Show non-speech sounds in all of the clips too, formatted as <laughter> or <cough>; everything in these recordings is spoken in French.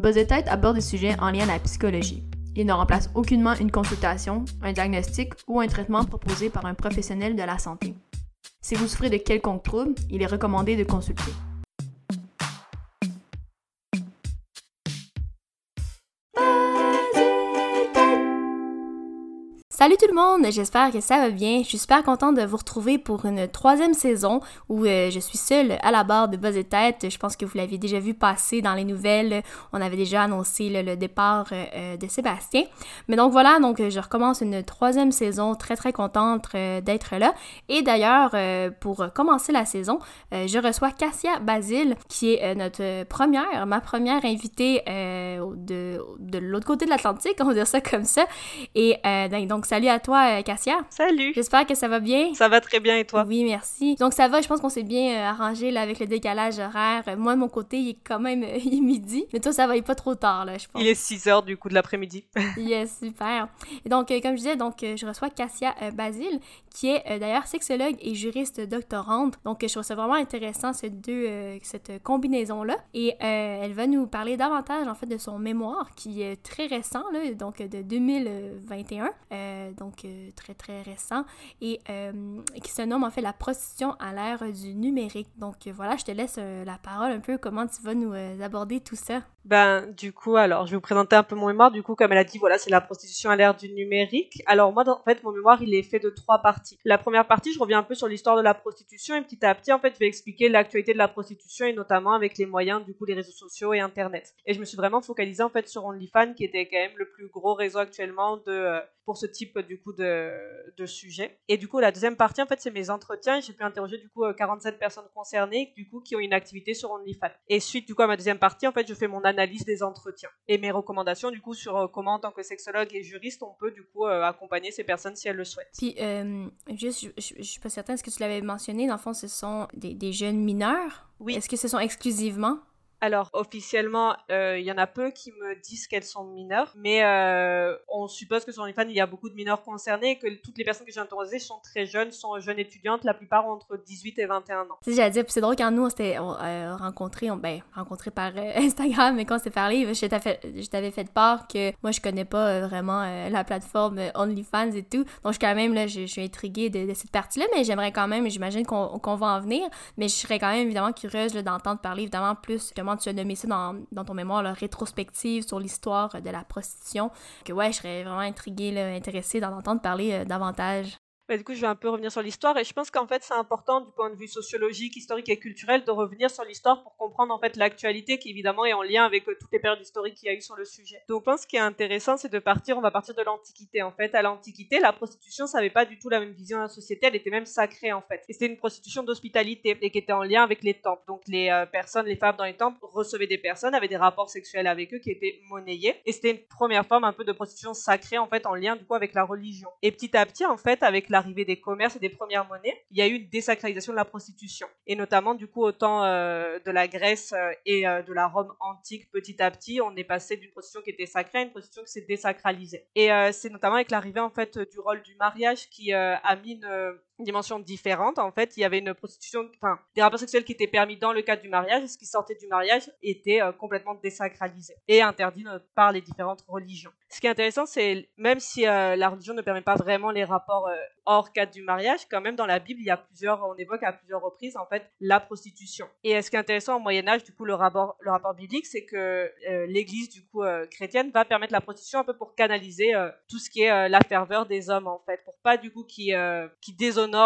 Buzz aborde des sujets en lien à la psychologie. Il ne remplace aucunement une consultation, un diagnostic ou un traitement proposé par un professionnel de la santé. Si vous souffrez de quelconque trouble, il est recommandé de consulter. Salut tout le monde, j'espère que ça va bien. Je suis super contente de vous retrouver pour une troisième saison où euh, je suis seule à la barre de Buzz et Tête. Je pense que vous l'aviez déjà vu passer dans les nouvelles. On avait déjà annoncé le, départ euh, euh, de Sébastien. Mais donc voilà, donc je recommence une troisième saison. Très très contente d'être là. Et d'ailleurs, pour commencer la saison, je reçois Cassia Basile, qui est notre première, ma première invitée de, de l'autre côté de l'Atlantique, on va dire ça comme ça. Et donc Salut à toi, euh, Cassia. Salut. J'espère que ça va bien. Ça va très bien et toi? Oui, merci. Donc ça va, je pense qu'on s'est bien euh, arrangé là, avec le décalage horaire. Moi, de mon côté, il est quand même euh, <laughs> midi. Mais toi, ça va, il est pas trop tard, là, je pense. Il est 6 heures du coup de l'après-midi. <laughs> yes, super. Et donc, comme je disais, donc, je reçois Cassia Basile, qui est d'ailleurs sexologue et juriste doctorante. Donc, je trouve ça vraiment intéressant, ces deux, cette combinaison-là. Et elle va nous parler davantage, en fait, de son mémoire, qui est très récent, là, donc de 2021. Euh, donc euh, très très récent, et euh, qui se nomme en fait La prostitution à l'ère du numérique. Donc voilà, je te laisse la parole un peu, comment tu vas nous aborder tout ça? Ben, du coup, alors, je vais vous présenter un peu mon mémoire. Du coup, comme elle a dit, voilà, c'est la prostitution à l'ère du numérique. Alors, moi, en fait, mon mémoire, il est fait de trois parties. La première partie, je reviens un peu sur l'histoire de la prostitution et petit à petit, en fait, je vais expliquer l'actualité de la prostitution et notamment avec les moyens, du coup, les réseaux sociaux et Internet. Et je me suis vraiment focalisée, en fait, sur OnlyFans, qui était quand même le plus gros réseau actuellement de, pour ce type, du coup, de, de sujet. Et du coup, la deuxième partie, en fait, c'est mes entretiens. J'ai pu interroger, du coup, 47 personnes concernées, du coup, qui ont une activité sur OnlyFans. Et suite, du coup, à ma deuxième partie, en fait, je fais mon analyse des entretiens et mes recommandations du coup sur euh, comment en tant que sexologue et juriste on peut du coup euh, accompagner ces personnes si elles le souhaitent. Puis euh, juste, je, je, suis pas certaine, est-ce que tu l'avais mentionné, dans le fond ce sont des, des jeunes mineurs? Oui. Est-ce que ce sont exclusivement alors, officiellement, euh, il y en a peu qui me disent qu'elles sont mineures, mais euh, on suppose que sur OnlyFans, il y a beaucoup de mineurs concernés et que toutes les personnes que j'ai interrogées sont très jeunes, sont jeunes étudiantes, la plupart ont entre 18 et 21 ans. C'est j'allais dire, c'est drôle quand nous, on s'était euh, rencontrés, on, ben, rencontrés par <laughs> Instagram, mais quand on s'est parlé, je t'avais fait, part que moi, je connais pas vraiment la plateforme OnlyFans et tout, donc je, quand même, là, je, suis intriguée de, cette partie-là, mais j'aimerais quand même, j'imagine qu'on va en venir, mais je serais quand même évidemment curieuse d'entendre parler évidemment plus tu as nommé ça dans, dans ton mémoire, la rétrospective sur l'histoire de la prostitution. Que ouais, je serais vraiment intriguée, intéressée d'en entendre parler euh, davantage. Bah, du coup, je vais un peu revenir sur l'histoire et je pense qu'en fait, c'est important du point de vue sociologique, historique et culturel de revenir sur l'histoire pour comprendre en fait l'actualité qui évidemment est en lien avec euh, toutes les périodes historiques qu'il y a eu sur le sujet. Donc, je pense qu'il est intéressant, c'est de partir, on va partir de l'Antiquité en fait. À l'Antiquité, la prostitution, ça n'avait pas du tout la même vision de la société, elle était même sacrée en fait. Et c'était une prostitution d'hospitalité et qui était en lien avec les temples. Donc, les euh, personnes, les femmes dans les temples recevaient des personnes, avaient des rapports sexuels avec eux qui étaient monnayés. Et c'était une première forme un peu de prostitution sacrée en fait en lien du coup avec la religion. Et petit à petit en fait avec la l'arrivée des commerces et des premières monnaies, il y a eu une désacralisation de la prostitution. Et notamment, du coup, au temps euh, de la Grèce euh, et euh, de la Rome antique, petit à petit, on est passé d'une prostitution qui était sacrée à une prostitution qui s'est désacralisée. Et c'est notamment avec l'arrivée, en fait, du rôle du mariage qui a mis dimension différente. En fait, il y avait une prostitution, enfin, des rapports sexuels qui étaient permis dans le cadre du mariage, et ce qui sortait du mariage était complètement désacralisé et interdit par les différentes religions. Ce qui est intéressant, c'est même si la religion ne permet pas vraiment les rapports hors cadre du mariage, quand même dans la Bible, il y a plusieurs, on évoque à plusieurs reprises en fait la prostitution. Et ce qui est intéressant au Moyen Âge, du coup, le rapport, le rapport biblique, c'est que euh, l'Église du coup euh, chrétienne va permettre la prostitution un peu pour canaliser euh, tout ce qui est la ferveur des hommes en fait, pour pas du coup qui qui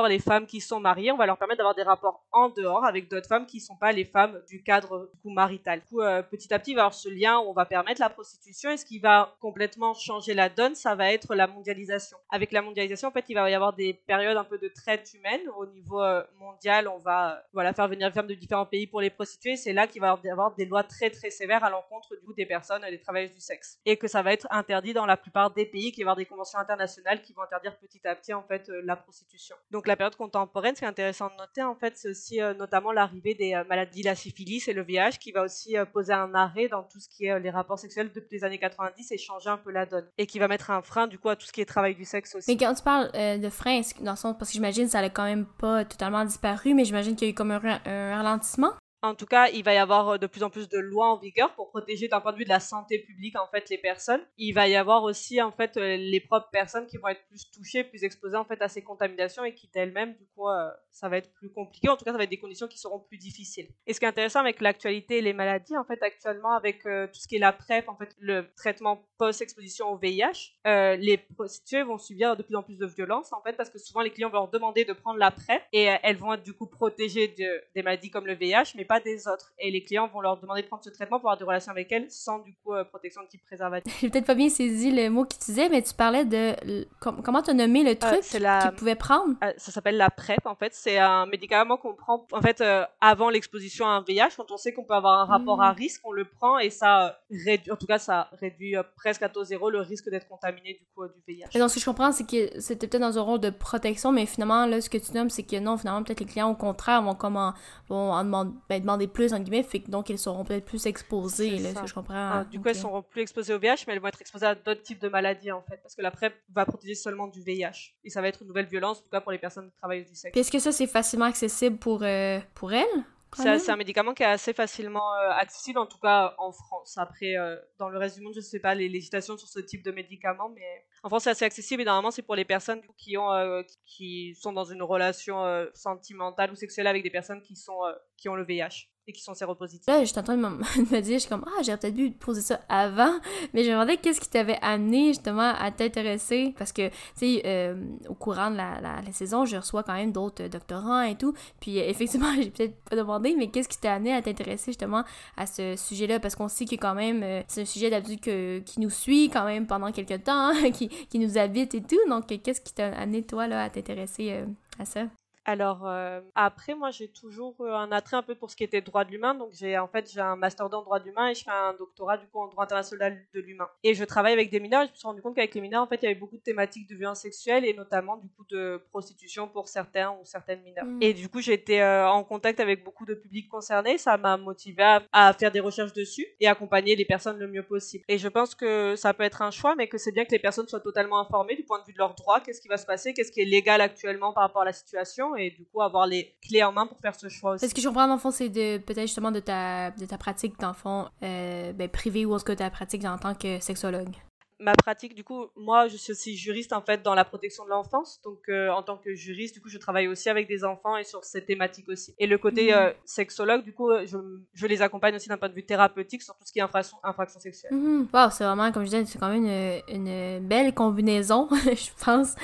les femmes qui sont mariées, on va leur permettre d'avoir des rapports en dehors avec d'autres femmes qui sont pas les femmes du cadre du marital. Coup, petit à petit, il va y avoir ce lien où on va permettre la prostitution et ce qui va complètement changer la donne, ça va être la mondialisation. Avec la mondialisation, en fait, il va y avoir des périodes un peu de traite humaine. Au niveau euh, mondial, on va voilà, faire venir les femmes de différents pays pour les prostituer. C'est là qu'il va y avoir des lois très très sévères à l'encontre des personnes, des travailleuses du sexe. Et que ça va être interdit dans la plupart des pays, qu'il va y avoir des conventions internationales qui vont interdire petit à petit en fait euh, la prostitution. Donc la période contemporaine, c'est intéressant de noter en fait, c'est aussi euh, notamment l'arrivée des maladies, la syphilis et le VIH qui va aussi poser un arrêt dans tout ce qui est les rapports sexuels depuis les années 90 et changer un peu la donne. Et qui va mettre un frein du coup à tout ce qui est travail du sexe aussi. Mais quand tu parles de frein, dans le sens, parce que j'imagine que ça n'a quand même pas totalement disparu, mais j'imagine qu'il y a eu comme un, ralentissement? En tout cas, il va y avoir euh, de plus en plus de lois en vigueur pour protéger d'un point de vue de la santé publique en fait les personnes. Il va y avoir aussi en fait euh, les propres personnes qui vont être plus touchées, plus exposées en fait à ces contaminations et qui d'elles-mêmes du coup euh, ça va être plus compliqué. En tout cas, ça va être des conditions qui seront plus difficiles. Et ce qui est intéressant avec l'actualité et les maladies en fait actuellement avec tout ce qui est la PrEP en fait le traitement post-exposition au VIH, les prostituées vont subir de plus en plus de violence en fait parce que souvent les clients vont leur demander de prendre la PrEP et elles vont être du coup protégées de, des maladies comme le VIH mais des autres. Et les clients vont leur demander de prendre ce traitement pour avoir des relations avec elles sans du coup euh, protection de type préservatif. J'ai peut-être pas bien saisi le mot que tu disais, mais tu parlais de comment tu as nommé le euh, truc euh, la... qu'ils pouvaient prendre? Euh, ça s'appelle la PrEP en fait. C'est un médicament qu'on prend en fait avant l'exposition à un VIH. Quand on sait qu'on peut avoir un rapport à mmh. risque, on le prend et ça réduit, en tout cas ça réduit presque à taux zéro le risque d'être contaminé du coup du VIH. Et donc ce que je comprends, c'est que c'était peut-être dans un rôle de protection, mais finalement là ce que tu nommes, c'est que non, finalement peut-être les clients au contraire vont comment vont en demander, ben, demander plus, en guillemets, fait que donc elles seront peut-être plus exposées, là, ça. je comprends. Ah, du coup, elles seront plus exposées au VIH, mais elles vont être exposées à d'autres types de maladies, en fait, parce que la PrEP va protéger seulement du VIH. Et ça va être une nouvelle violence, en tout cas pour les personnes qui travaillent du sexe. Est-ce que ça, c'est facilement accessible pour, euh, pour elles c'est un médicament qui est assez facilement euh, accessible, en tout cas en France. Après, euh, dans le reste du monde, je ne sais pas les législations sur ce type de médicament, mais en France, c'est assez accessible et normalement, c'est pour les personnes euh, qui sont dans une relation sentimentale ou sexuelle avec des personnes qui, sont, qui ont le VIH et qui sont séropositifs. Là, j'étais en train de me dire, je suis comme, ah, j'aurais peut-être dû poser ça avant, mais je me demandais qu'est-ce qui t'avait amené justement à t'intéresser, parce que, tu sais, euh, au courant de la, saison, je reçois quand même d'autres doctorants et tout, puis euh, effectivement, <laughs> j'ai peut-être pas demandé, mais qu'est-ce qui t'a amené à t'intéresser justement à ce sujet-là, parce qu'on sait que quand même, euh, c'est un sujet d'habitude qui nous suit quand même pendant quelques temps, hein, <laughs> qui, qui, nous habite et tout, donc qu'est-ce qui t'a amené toi là à t'intéresser à ça? Alors euh, après, moi j'ai toujours un attrait un peu pour ce qui était droit de l'humain. Donc j'ai en fait j'ai un master en droit de l'humain et je fais un doctorat du coup en droit international de l'humain. Et je travaille avec des mineurs. Et je me suis rendu compte qu'avec les mineurs en fait il y avait beaucoup de thématiques de violence sexuelle et notamment du coup de prostitution pour certains ou certaines mineurs. Mm. Et du coup j'étais euh, en contact avec beaucoup de publics concernés. Ça m'a motivé à, faire des recherches dessus et accompagner les personnes le mieux possible. Et je pense que ça peut être un choix, mais que c'est bien que les personnes soient totalement informées du point de vue de leurs droits, qu'est-ce qui va se passer, qu'est-ce qui est légal actuellement par rapport à la situation? Et du coup avoir les clés en main pour faire ce choix aussi. Ce que je comprends, dans le fond, c'est de peut-être justement de ta, de ta pratique, dans le fond, euh, ben, privée ou est-ce que ta pratique en tant que sexologue ma pratique, du coup, moi, je suis aussi juriste en fait dans la protection de l'enfance. Donc, euh, en tant que juriste, du coup, je travaille aussi avec des enfants et sur cette thématique aussi. Et le côté mhm. euh, sexologue, du coup, euh, je, je les accompagne aussi d'un point de vue thérapeutique sur tout ce qui est infraction, infraction sexuelle. Mhm. Wow, c'est vraiment, comme je disais, c'est quand même une, une belle combinaison, <laughs> je pense,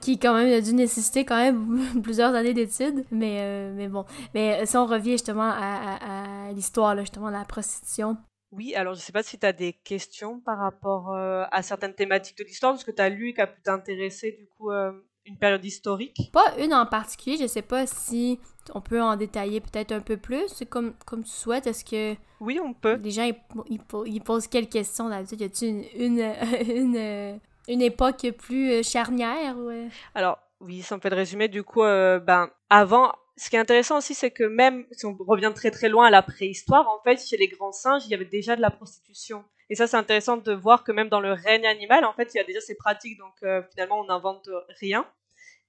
qui quand même a dû nécessiter quand même <laughs> plusieurs années d'études. Mais, mais bon, mais si on revient justement à, à, à l'histoire, justement, de la prostitution, oui, alors je ne sais pas si tu as des questions par rapport euh, à certaines thématiques de l'histoire, ce que tu as lu et qui a pu t'intéresser du coup euh, une période historique. Pas une en particulier, je ne sais pas si on peut en détailler peut-être un peu plus, comme, comme tu souhaites. Est-ce que... Oui, on peut. Les gens, ils, posent quelles questions d'habitude? Y a-t-il une, une, <laughs> une, une, époque plus charnière? Ouais? Alors, oui, ça me fait de résumer, du coup, euh, ben, avant ce qui est intéressant aussi, c'est que même si on revient très très loin à la préhistoire, en fait, chez les grands singes, il y avait déjà de la prostitution. Et ça, c'est intéressant de voir que même dans le règne animal, en fait, il y a déjà ces pratiques, donc euh, finalement, on n'invente rien.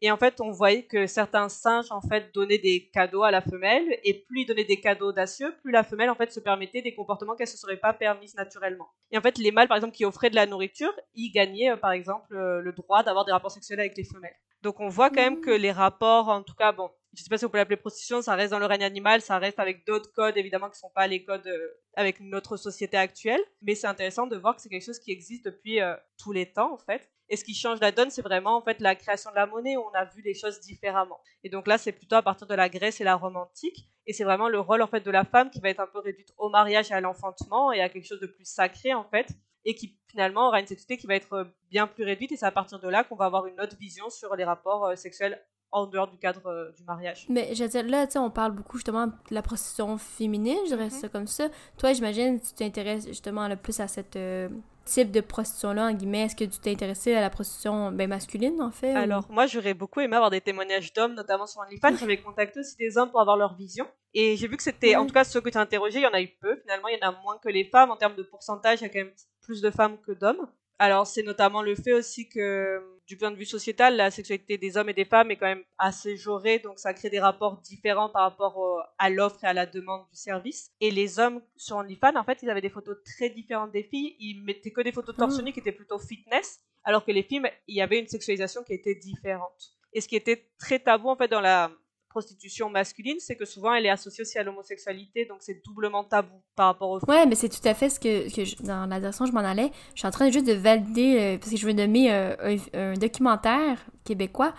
Et en fait, on voyait que certains singes, en fait, donnaient des cadeaux à la femelle, et plus ils donnaient des cadeaux audacieux, plus la femelle, en fait, se permettait des comportements qu'elle ne se serait pas permises naturellement. Et en fait, les mâles, par exemple, qui offraient de la nourriture, ils gagnaient, euh, par exemple, euh, le droit d'avoir des rapports sexuels avec les femelles. Donc, on voit quand même que les rapports, en tout cas, bon, je sais pas si on peut l'appeler prostitution, ça reste dans le règne animal, ça reste avec d'autres codes évidemment qui sont pas les codes euh, avec notre société actuelle, mais c'est intéressant de voir que c'est quelque chose qui existe depuis tous les temps en fait. Et ce qui change la donne, c'est vraiment en fait la création de la monnaie où on a vu les choses différemment. Et donc là, c'est plutôt à partir de la Grèce et la Rome antique, et c'est vraiment le rôle en fait de la femme qui va être un peu réduite au mariage et à l'enfantement et à quelque chose de plus sacré en fait, et qui finalement aura une sexualité qui va être bien plus réduite. Et c'est à partir de là qu'on va avoir une autre vision sur les rapports euh, sexuels en dehors du cadre euh, du mariage. Mais je veux dire, là, tu sais, on parle beaucoup justement de la prostitution féminine, je dirais mhm. ça comme ça. Toi, j'imagine, tu t'intéresses justement le plus à cette euh, type de prostitution-là, en guillemets. Est-ce que tu t'es intéressé à la prostitution ben, masculine, en fait? Alors, moi, j'aurais beaucoup aimé avoir des témoignages d'hommes, notamment sur OnlyFans. J'avais contacté aussi des hommes pour avoir leur vision. Et j'ai vu que c'était, en tout cas, ceux que tu as interrogés, il y en a eu peu. Finalement, il y en a moins que les femmes. En termes de pourcentage, il y a quand même plus de femmes que d'hommes. Alors, c'est notamment le fait aussi que du point de vue sociétal, la sexualité des hommes et des femmes est quand même assez jaurée, donc ça crée des rapports différents par rapport à l'offre et à la demande du service. Et les hommes sur OnlyFans, en fait, ils avaient des photos très différentes des filles. Ils mettaient que des photos de torse ah. nu qui étaient plutôt fitness, alors que les filles, il y avait une sexualisation qui était différente. Et ce qui était très tabou en fait dans la prostitution masculine, c'est que souvent elle est associée aussi à l'homosexualité, donc c'est doublement tabou par rapport aux Ouais, mais c'est tout à fait ce que, que dans la direction je m'en allais. Je suis en train juste de valider, euh, parce que je veux nommer euh, un, documentaire québécois,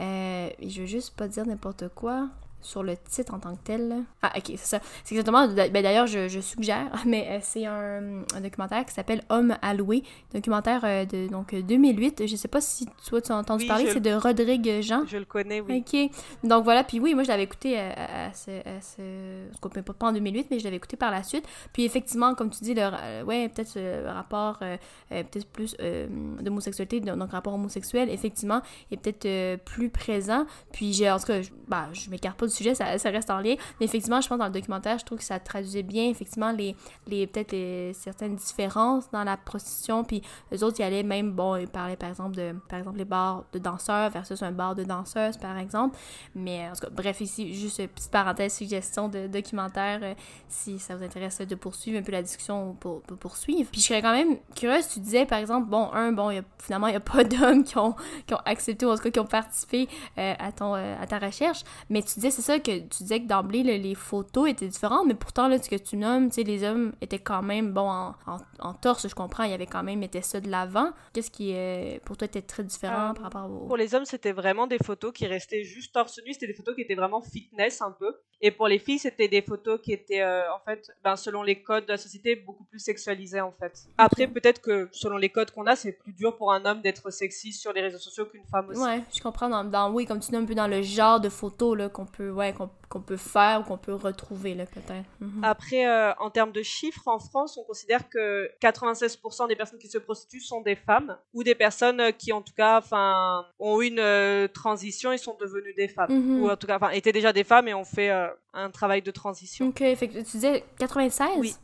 euh, je veux juste pas dire n'importe quoi sur le titre en tant que tel. Ah, ok, c'est ça. C'est exactement. Ben, D'ailleurs, je, je, suggère, <laughs> mais euh, c'est un, un, documentaire qui s'appelle Homme alloué. Documentaire euh, de donc 2008. Je sais pas si toi tu as entendu parler, c'est de Rodrigue Jean. Je le connais, oui. Ok. Donc voilà, puis oui, moi je l'avais écouté à, à, ce. À ce pas en 2008, mais je l'avais écouté par la suite. Puis effectivement, comme tu dis, le, euh, ouais, peut-être le rapport, peut-être plus d'homosexualité, donc rapport homosexuel, effectivement, est peut-être plus présent. Puis j'ai, en tout cas, je, bah, je m'écarte pas sujet, ça, reste en lien. Mais effectivement, je pense dans le documentaire, je trouve que ça traduisait bien, effectivement, les, les peut-être certaines différences dans la prostitution. Puis les autres, y allaient même, bon, ils parlaient par exemple de, par exemple, les bars de danseurs versus un bar de danseuses, par exemple. Mais en tout cas, bref, ici, juste une petite parenthèse, suggestion de documentaire, euh, si ça vous intéresse de poursuivre un peu la discussion pour, poursuivre. Puis je serais quand même curieuse, tu disais, par exemple, bon, un, bon, finalement, il n'y a pas <laughs> d'hommes qui ont, qui ont accepté, ou en tout cas, qui ont participé euh, à, ton, euh, à ta recherche. Mais tu disais, c'est ça que tu disais que d'emblée, les photos étaient différentes, mais pourtant, là, ce que tu nommes, tu sais, les hommes étaient quand même, bon, en, en, torse, je comprends, il y avait quand même, était ça de l'avant. Qu'est-ce qui, est, pour toi, était très différent par rapport au... Pour les hommes, c'était vraiment des photos qui restaient juste torse nu, c'était des photos qui étaient vraiment fitness un peu. Et pour les filles, c'était des photos qui étaient, euh, en fait, ben, selon les codes de la société, beaucoup plus sexualisées, en fait. Après, peut-être que selon les codes qu'on a, c'est plus dur pour un homme d'être sexy sur les réseaux sociaux qu'une femme aussi. Ouais, je comprends. Dans, oui, comme tu dis, un peu dans le genre de photos là, qu'on peut, ouais, qu'on, peut faire ou qu'on peut retrouver, là, peut-être. Mhm. Après, euh, en termes de chiffres, en France, on considère que 96% des personnes qui se prostituent sont des femmes ou des personnes qui, en tout cas, enfin, ont eu une euh, transition et sont devenues des femmes. Mhm. Ou en tout cas, étaient déjà des femmes et ont fait un travail de transition. Ok, fait que tu disais 96 Oui.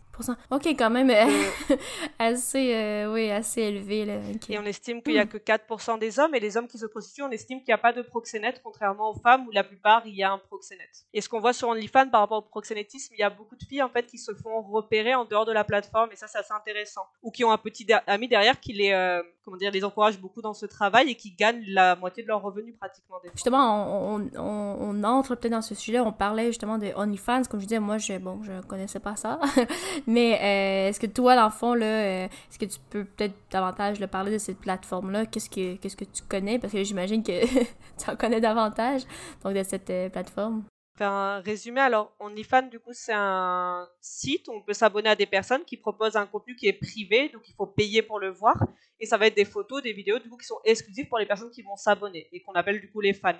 Ok, quand même euh, <laughs> assez, euh, oui, assez élevé. Là. Et on estime qu'il n'y a hmm. que 4% des hommes, et les hommes qui se prostituent, on estime qu'il n'y a pas de proxénète, contrairement aux femmes où la plupart, il y a un proxénète. Et ce qu'on voit sur OnlyFans par rapport au proxénétisme, il y a beaucoup de filles en fait qui se font repérer en dehors de la plateforme, et ça, c'est assez intéressant. Ou qui ont un petit ami derrière qui les, euh, comment dire, les encourage beaucoup dans ce travail et qui gagnent la moitié de leurs revenus pratiquement. justement, on, on, on, entre peut-être dans ce sujet, on parlait justement de OnlyFans, comme je disais, moi, je, bon, je connaissais pas ça. <laughs> Mais euh, est-ce que toi, dans le fond, là, euh, est-ce que tu peux peut-être davantage le parler de cette plateforme-là? Qu'est-ce que, qu'est-ce que tu connais? Parce que j'imagine que <laughs> tu en connais davantage, donc de cette euh, plateforme. Faire un résumé, alors OnlyFans, du coup, c'est un site où on peut s'abonner à des personnes qui proposent un contenu qui est privé, donc il faut payer pour le voir. Et ça va être des photos, des vidéos, du coup, qui sont exclusives pour les personnes qui vont s'abonner et qu'on appelle du coup les fans.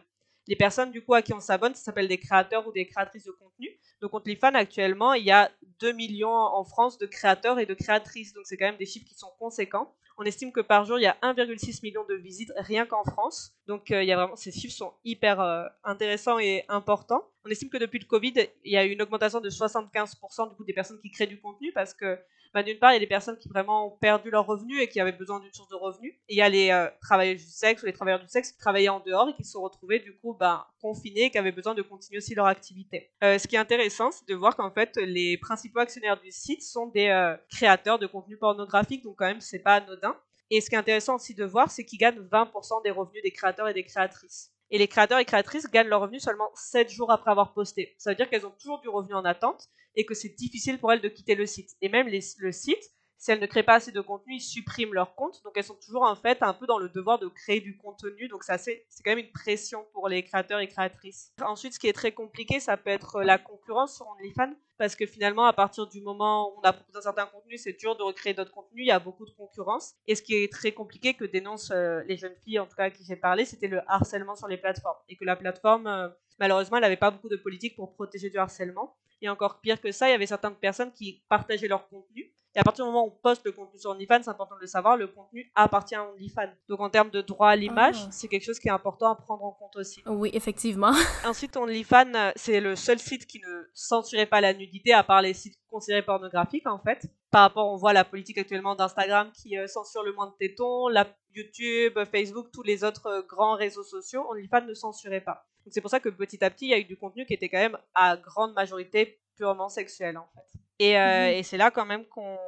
Les personnes du coup à qui on s'abonne, ça s'appelle des créateurs ou des créatrices de contenu. Donc OnlyFans actuellement, il y a 2 millions en France de créateurs et de créatrices. Donc c'est quand même des chiffres qui sont conséquents. On estime que par jour, il y a 1,6 million de visites rien qu'en France. Donc euh, il y a vraiment ces chiffres sont hyper euh, intéressants et importants. On estime que depuis le Covid, il y a eu une augmentation de 75% du coup des personnes qui créent du contenu parce que bah, d'une part, il y a des personnes qui vraiment ont perdu leurs revenus et qui avaient besoin d'une source de revenus. Il y a les euh, travailleurs du sexe ou les travailleurs du sexe qui travaillaient en dehors et qui se sont retrouvés du coup bah, confinés et qui avaient besoin de continuer aussi leur activité. Ce qui est intéressant, c'est de voir qu'en fait, les principaux actionnaires du site sont des créateurs de contenu pornographique, donc quand même, c'est pas anodin. Et ce qui est intéressant aussi de voir, c'est qu'ils gagnent 20% des revenus des créateurs et des créatrices. Et les créateurs et créatrices gagnent leur revenu seulement 7 jours après avoir posté. Ça veut dire qu'elles ont toujours du revenu en attente et que c'est difficile pour elles de quitter le site. Et même le site, si elles ne créent pas assez de contenu, ils suppriment leur compte. Donc elles sont toujours en fait un peu dans le devoir de créer du contenu. Donc c'est quand même une pression pour les créateurs et créatrices. Ensuite, ce qui est très compliqué, ça peut être la concurrence sur OnlyFans. Parce que finalement, à partir du moment où on a proposé un certain contenu, c'est dur de recréer d'autres contenus. Il y a beaucoup de concurrence. Et ce qui est très compliqué, que dénoncent euh, les jeunes filles, en tout cas à qui j'ai parlé, c'était le harcèlement sur les plateformes. Et que la plateforme, euh, malheureusement, elle n'avait pas beaucoup de politique pour protéger du harcèlement. Et encore pire que ça, il y avait certaines personnes qui partageaient leur contenu Et à partir du moment où on poste le contenu sur OnlyFans, c'est important de le savoir, le contenu appartient à OnlyFans. Donc en termes de droit à l'image, Ah. c'est quelque chose qui est important à prendre en compte aussi. Oui, effectivement. <laughs> Ensuite, OnlyFans, c'est le seul site qui ne censurait pas la nudité, à part les sites considérés pornographiques, en fait. Par rapport, on voit la politique actuellement d'Instagram qui euh, censure le moins de tétons, la YouTube, Facebook, tous les autres euh, grands réseaux sociaux, OnlyFans ne censurait pas. Donc c'est pour ça que petit à petit, il y a eu du contenu qui était quand même à grande majorité purement sexuel, en fait. Et, euh, Mhm. et c'est là quand même qu'on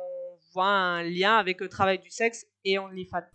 voit un lien avec le travail du sexe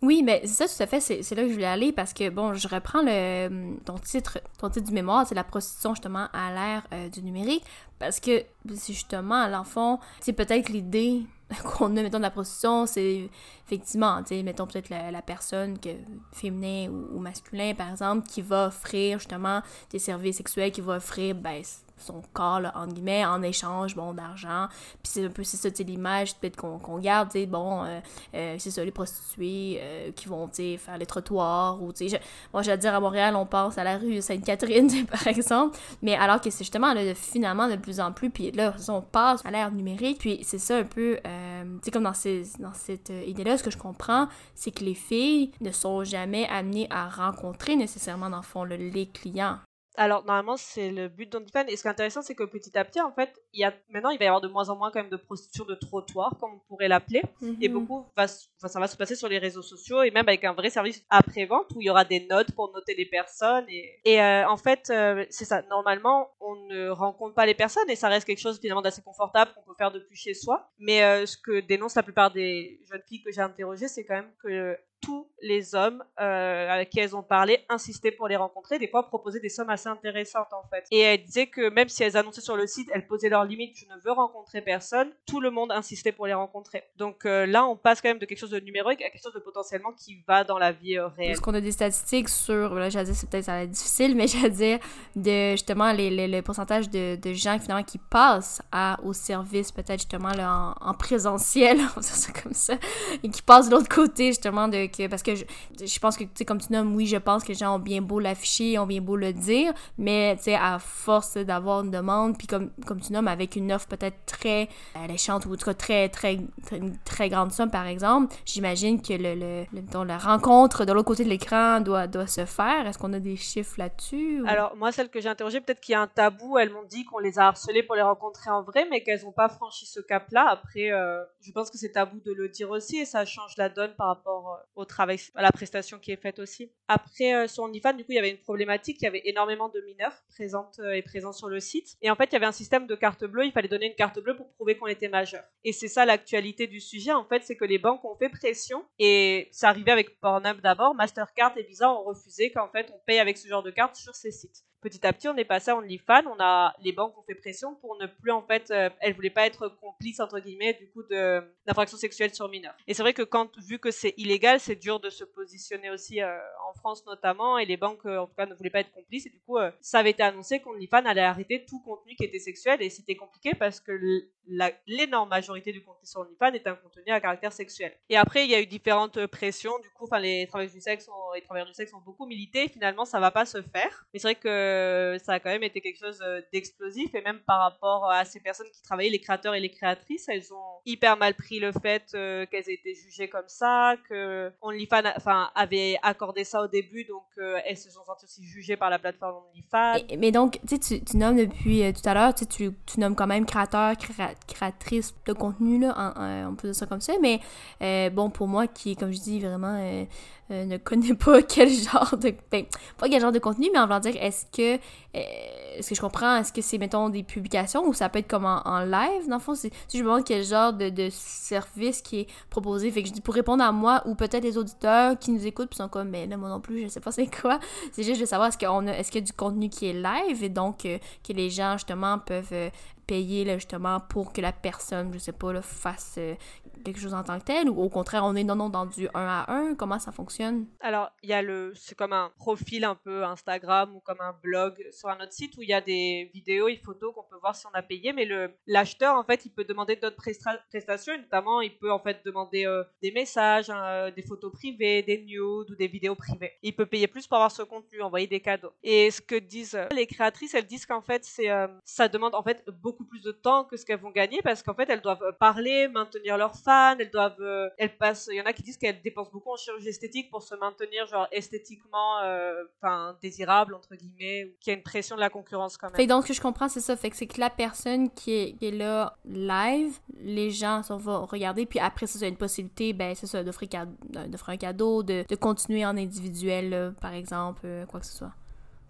Oui, mais ça, tout à fait, c'est là que je voulais aller parce que, bon, je reprends le, ton, titre, ton titre du mémoire, c'est la prostitution justement à l'ère euh, du numérique parce que c'est justement, à l'enfant, c'est peut-être l'idée <laughs> qu'on a, mettons, de la prostitution, c'est effectivement, tu mettons peut-être la, personne que, féminin ou, ou masculin, par exemple, qui va offrir justement des services sexuels, qui va offrir, ben, son corps, là, entre guillemets, en échange, bon, d'argent. Puis c'est un peu, c'est ça, l'image peut-être qu'on garde, tu bon, euh, euh, c'est ça, les prostituées euh, qui vont, faire les trottoirs, ou, tu sais, moi, veux dire, à Montréal, on pense à la rue Sainte-Catherine, <laughs> par exemple, mais alors que c'est justement, finalement, de plus en plus, puis là, on passe à l'ère numérique, puis c'est ça un peu, euh, tu sais, comme dans, ces, dans cette euh, idée-là, ce que je comprends, c'est que les filles ne sont jamais amenées à rencontrer nécessairement, dans le fond, les clients. Alors, normalement, c'est le but d'OnlyFans. Et ce qui est intéressant, c'est que petit à petit, en fait, il y a, maintenant, il va y avoir de moins en moins quand même de prostitution de trottoir, comme on pourrait l'appeler. Et Mhm. beaucoup, va, enfin, ça va se passer sur les réseaux sociaux et même avec un vrai service après-vente où il y aura des notes pour noter les personnes. Et, et euh, en fait, euh, c'est ça. Normalement, on ne rencontre pas les personnes et ça reste quelque chose finalement d'assez confortable qu'on peut faire depuis chez soi. Mais euh, ce que dénoncent la plupart des jeunes filles que j'ai interrogées, c'est quand même que tous les hommes euh, avec qui elles ont parlé insistaient pour les rencontrer, des fois proposaient des sommes assez intéressantes en fait. Et elles disaient que même si elles annonçaient sur le site, elles posaient leurs limites, je ne veux rencontrer personne, tout le monde insistait pour les rencontrer. Donc euh, là, on passe quand même de quelque chose de numérique à quelque chose de potentiellement qui va dans la vie euh, réelle. Parce qu'on a des statistiques sur, là, j'allais dire, c'est peut-être ça va être difficile, mais <laughs> j'allais dire de justement le pourcentage de, gens finalement qui passent au service, peut-être justement en présentiel, <laughs> on va dire ça comme ça, et qui passent de l'autre côté justement de parce que je, je pense que tu sais comme tu nommes, oui, je pense que les gens ont bien beau l'afficher, ont bien beau le dire, mais tu sais à force d'avoir une demande, puis comme comme tu nommes avec une offre peut-être très alléchante ou en tout cas très très très, très grande somme par exemple, j'imagine que le, le, mettons, la rencontre de l'autre côté de l'écran doit, doit se faire. Est-ce qu'on a des chiffres là-dessus? Alors, moi, celles que j'ai interrogées, peut-être qu'il y a un tabou. Elles m'ont dit qu'on les a harcelées pour les rencontrer en vrai, mais qu'elles n'ont pas franchi ce cap-là. Après, euh, je pense que c'est tabou de le dire aussi et ça change la donne par rapport euh, au travail, à la prestation qui est faite aussi. Après, euh, sur OnlyFans, du coup, il y avait une problématique. Il y avait énormément de mineurs présentes euh, et présents sur le site. Et en fait, il y avait un système de carte bleue. Il fallait donner une carte bleue pour prouver qu'on était majeur. Et c'est ça l'actualité du sujet, en fait, c'est que les banques ont fait pression. Et ça arrivait avec Pornhub d'abord. Mastercard et Visa ont refusé qu'en fait, on paye avec ce genre de carte sur ces sites petit à petit, on est passé à OnlyFans. On a les banques ont fait pression pour ne plus en fait, euh, elles voulaient pas être complices entre guillemets du coup d'infractions sexuelles sur mineurs. Et c'est vrai que quand vu que c'est illégal, c'est dur de se positionner aussi euh, en France notamment. Et les banques euh, en tout cas ne voulaient pas être complices. Et du coup, euh, ça avait été annoncé qu'OnlyFans allait arrêter tout contenu qui était sexuel. Et c'était compliqué parce que l'énorme majorité du contenu sur OnlyFans est un contenu à caractère sexuel. Et après, il y a eu différentes pressions. Du coup, enfin les travailleurs du sexe ont, les travailleurs du sexe ont beaucoup milité. Finalement, ça va pas se faire. Mais c'est vrai que euh, ça a quand même été quelque chose euh, d'explosif. Et même par rapport à ces personnes qui travaillaient, les créateurs et les créatrices, elles ont hyper mal pris le fait euh, qu'elles aient été jugées comme ça, que OnlyFans enfin, avait accordé ça au début, donc elles se sont senties aussi jugées par la plateforme OnlyFans. Mais donc, tu tu, nommes depuis tout à l'heure, tu, tu, nommes quand même créateur, créa- créatrice de contenu, là, en- en- ça comme ça, mais bon, pour moi, qui, comme je dis, vraiment euh, ne connaît pas <laughs> quel genre de... Ben, pas quel genre de contenu, mais en voulant dire, est-ce que... euh, est-ce que je comprends, est-ce que c'est, mettons, des publications ou ça peut être comme en, live, dans le fond? Si je me demande quel genre de, de service qui est proposé, fait que je dis pour répondre à moi ou peut-être les auditeurs qui nous écoutent puis sont comme, mais là, moi non plus, je sais pas c'est quoi. C'est juste de savoir est-ce, qu'on a, est-ce qu'il y a du contenu qui est live et donc euh, que les gens justement peuvent payer là, justement pour que la personne, je sais pas, là, fasse quelque chose en tant que tel ou au contraire on est non non dans du 1 à 1 Comment ça fonctionne? Alors, il y a le c'est comme un profil un peu Instagram ou comme un blog sur un autre site où il y a des vidéos et photos qu'on peut voir si on a payé mais le l'acheteur en fait, il peut demander d'autres prestations, notamment il peut en fait demander euh, des messages, hein, euh, des photos privées, des nudes ou des vidéos privées. Il peut payer plus pour avoir ce contenu, envoyer des cadeaux. Et ce que disent euh, les créatrices, elles disent qu'en fait, c'est ça demande en fait beaucoup plus de temps que ce qu'elles vont gagner parce qu'en fait, elles doivent parler, maintenir leurs elles doivent elles passent il y en a qui disent qu'elles dépensent beaucoup en chirurgie esthétique pour se maintenir genre esthétiquement enfin désirable entre guillemets ou qu'il y a une pression de la concurrence quand même. Fait donc ce que je comprends c'est ça, fait que c'est que la personne qui est, qui est là live, les gens vont regarder puis après ça, c'est une possibilité ben c'est ça d'offrir un cadeau, de, de continuer en individuel par exemple, quoi que ce soit.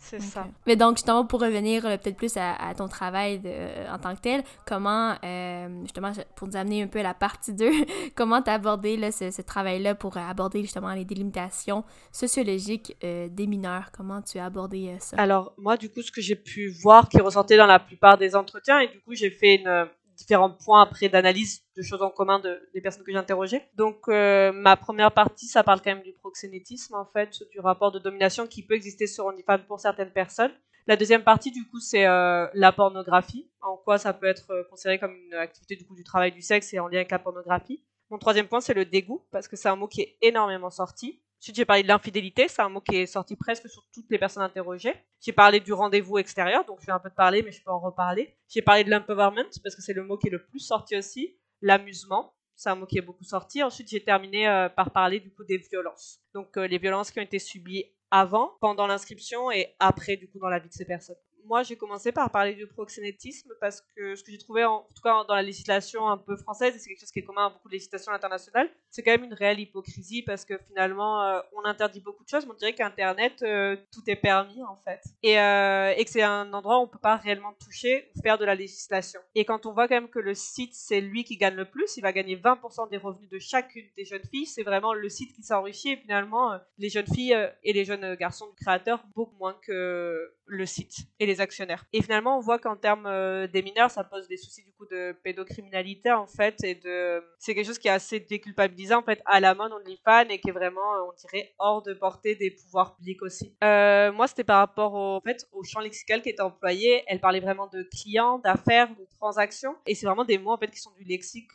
C'est ça. Mais donc, justement, pour revenir euh, peut-être plus à, ton travail de, en tant que tel, comment, euh, justement, pour nous amener un peu à la partie 2, <laughs> comment tu as abordé là, ce, travail-là pour aborder justement les délimitations sociologiques euh, des mineurs? Comment tu as abordé ça? Alors, moi, du coup, ce que j'ai pu voir qui ressortait dans la plupart des entretiens, et du coup, j'ai fait une différents points après d'analyse de choses en commun de, des personnes que j'ai interrogées. Donc euh, ma première partie, ça parle quand même du proxénétisme en fait, du rapport de domination qui peut exister sur OnlyFans pour certaines personnes. La deuxième partie du coup c'est euh, la pornographie, en quoi ça peut être euh, considéré comme une activité du coup du travail du sexe et en lien avec la pornographie. Mon troisième point c'est le dégoût parce que c'est un mot qui est énormément sorti. Ensuite, j'ai parlé de l'infidélité, c'est un mot qui est sorti presque sur toutes les personnes interrogées. J'ai parlé du rendez-vous extérieur, donc je vais un peu te parler, mais je peux en reparler. J'ai parlé de l'empowerment, parce que c'est le mot qui est le plus sorti aussi. L'amusement, c'est un mot qui est beaucoup sorti. Ensuite, j'ai terminé euh, par parler du coup des violences. Donc euh, les violences qui ont été subies avant, pendant l'inscription et après du coup dans la vie de ces personnes moi, j'ai commencé par parler du proxénétisme parce que ce que j'ai trouvé, en, tout cas dans la législation un peu française, et c'est quelque chose qui est commun à beaucoup de législations internationales, c'est quand même une réelle hypocrisie parce que finalement, euh, on interdit beaucoup de choses, mais on dirait qu'Internet, euh, tout est permis en fait. Et, euh, et que c'est un endroit où on peut pas réellement toucher ou faire de la législation. Et quand on voit quand même que le site, c'est lui qui gagne le plus, il va gagner 20% des revenus de chacune des jeunes filles, c'est vraiment le site qui s'enrichit et finalement, les jeunes filles et les jeunes garçons créateurs beaucoup moins que le site et les actionnaires. Et finalement, on voit qu'en termes euh, des mineurs, ça pose des soucis du coup de pédocriminalité en fait, et de c'est quelque chose qui est assez déculpabilisant en fait à la mode OnlyFans et qui est vraiment, euh, on dirait, hors de portée des pouvoirs publics aussi. Euh, moi, c'était par rapport au, en fait, au champ lexical qui était employé. Elle parlait vraiment de clients, d'affaires, de transactions, et c'est vraiment des mots en fait qui sont du lexique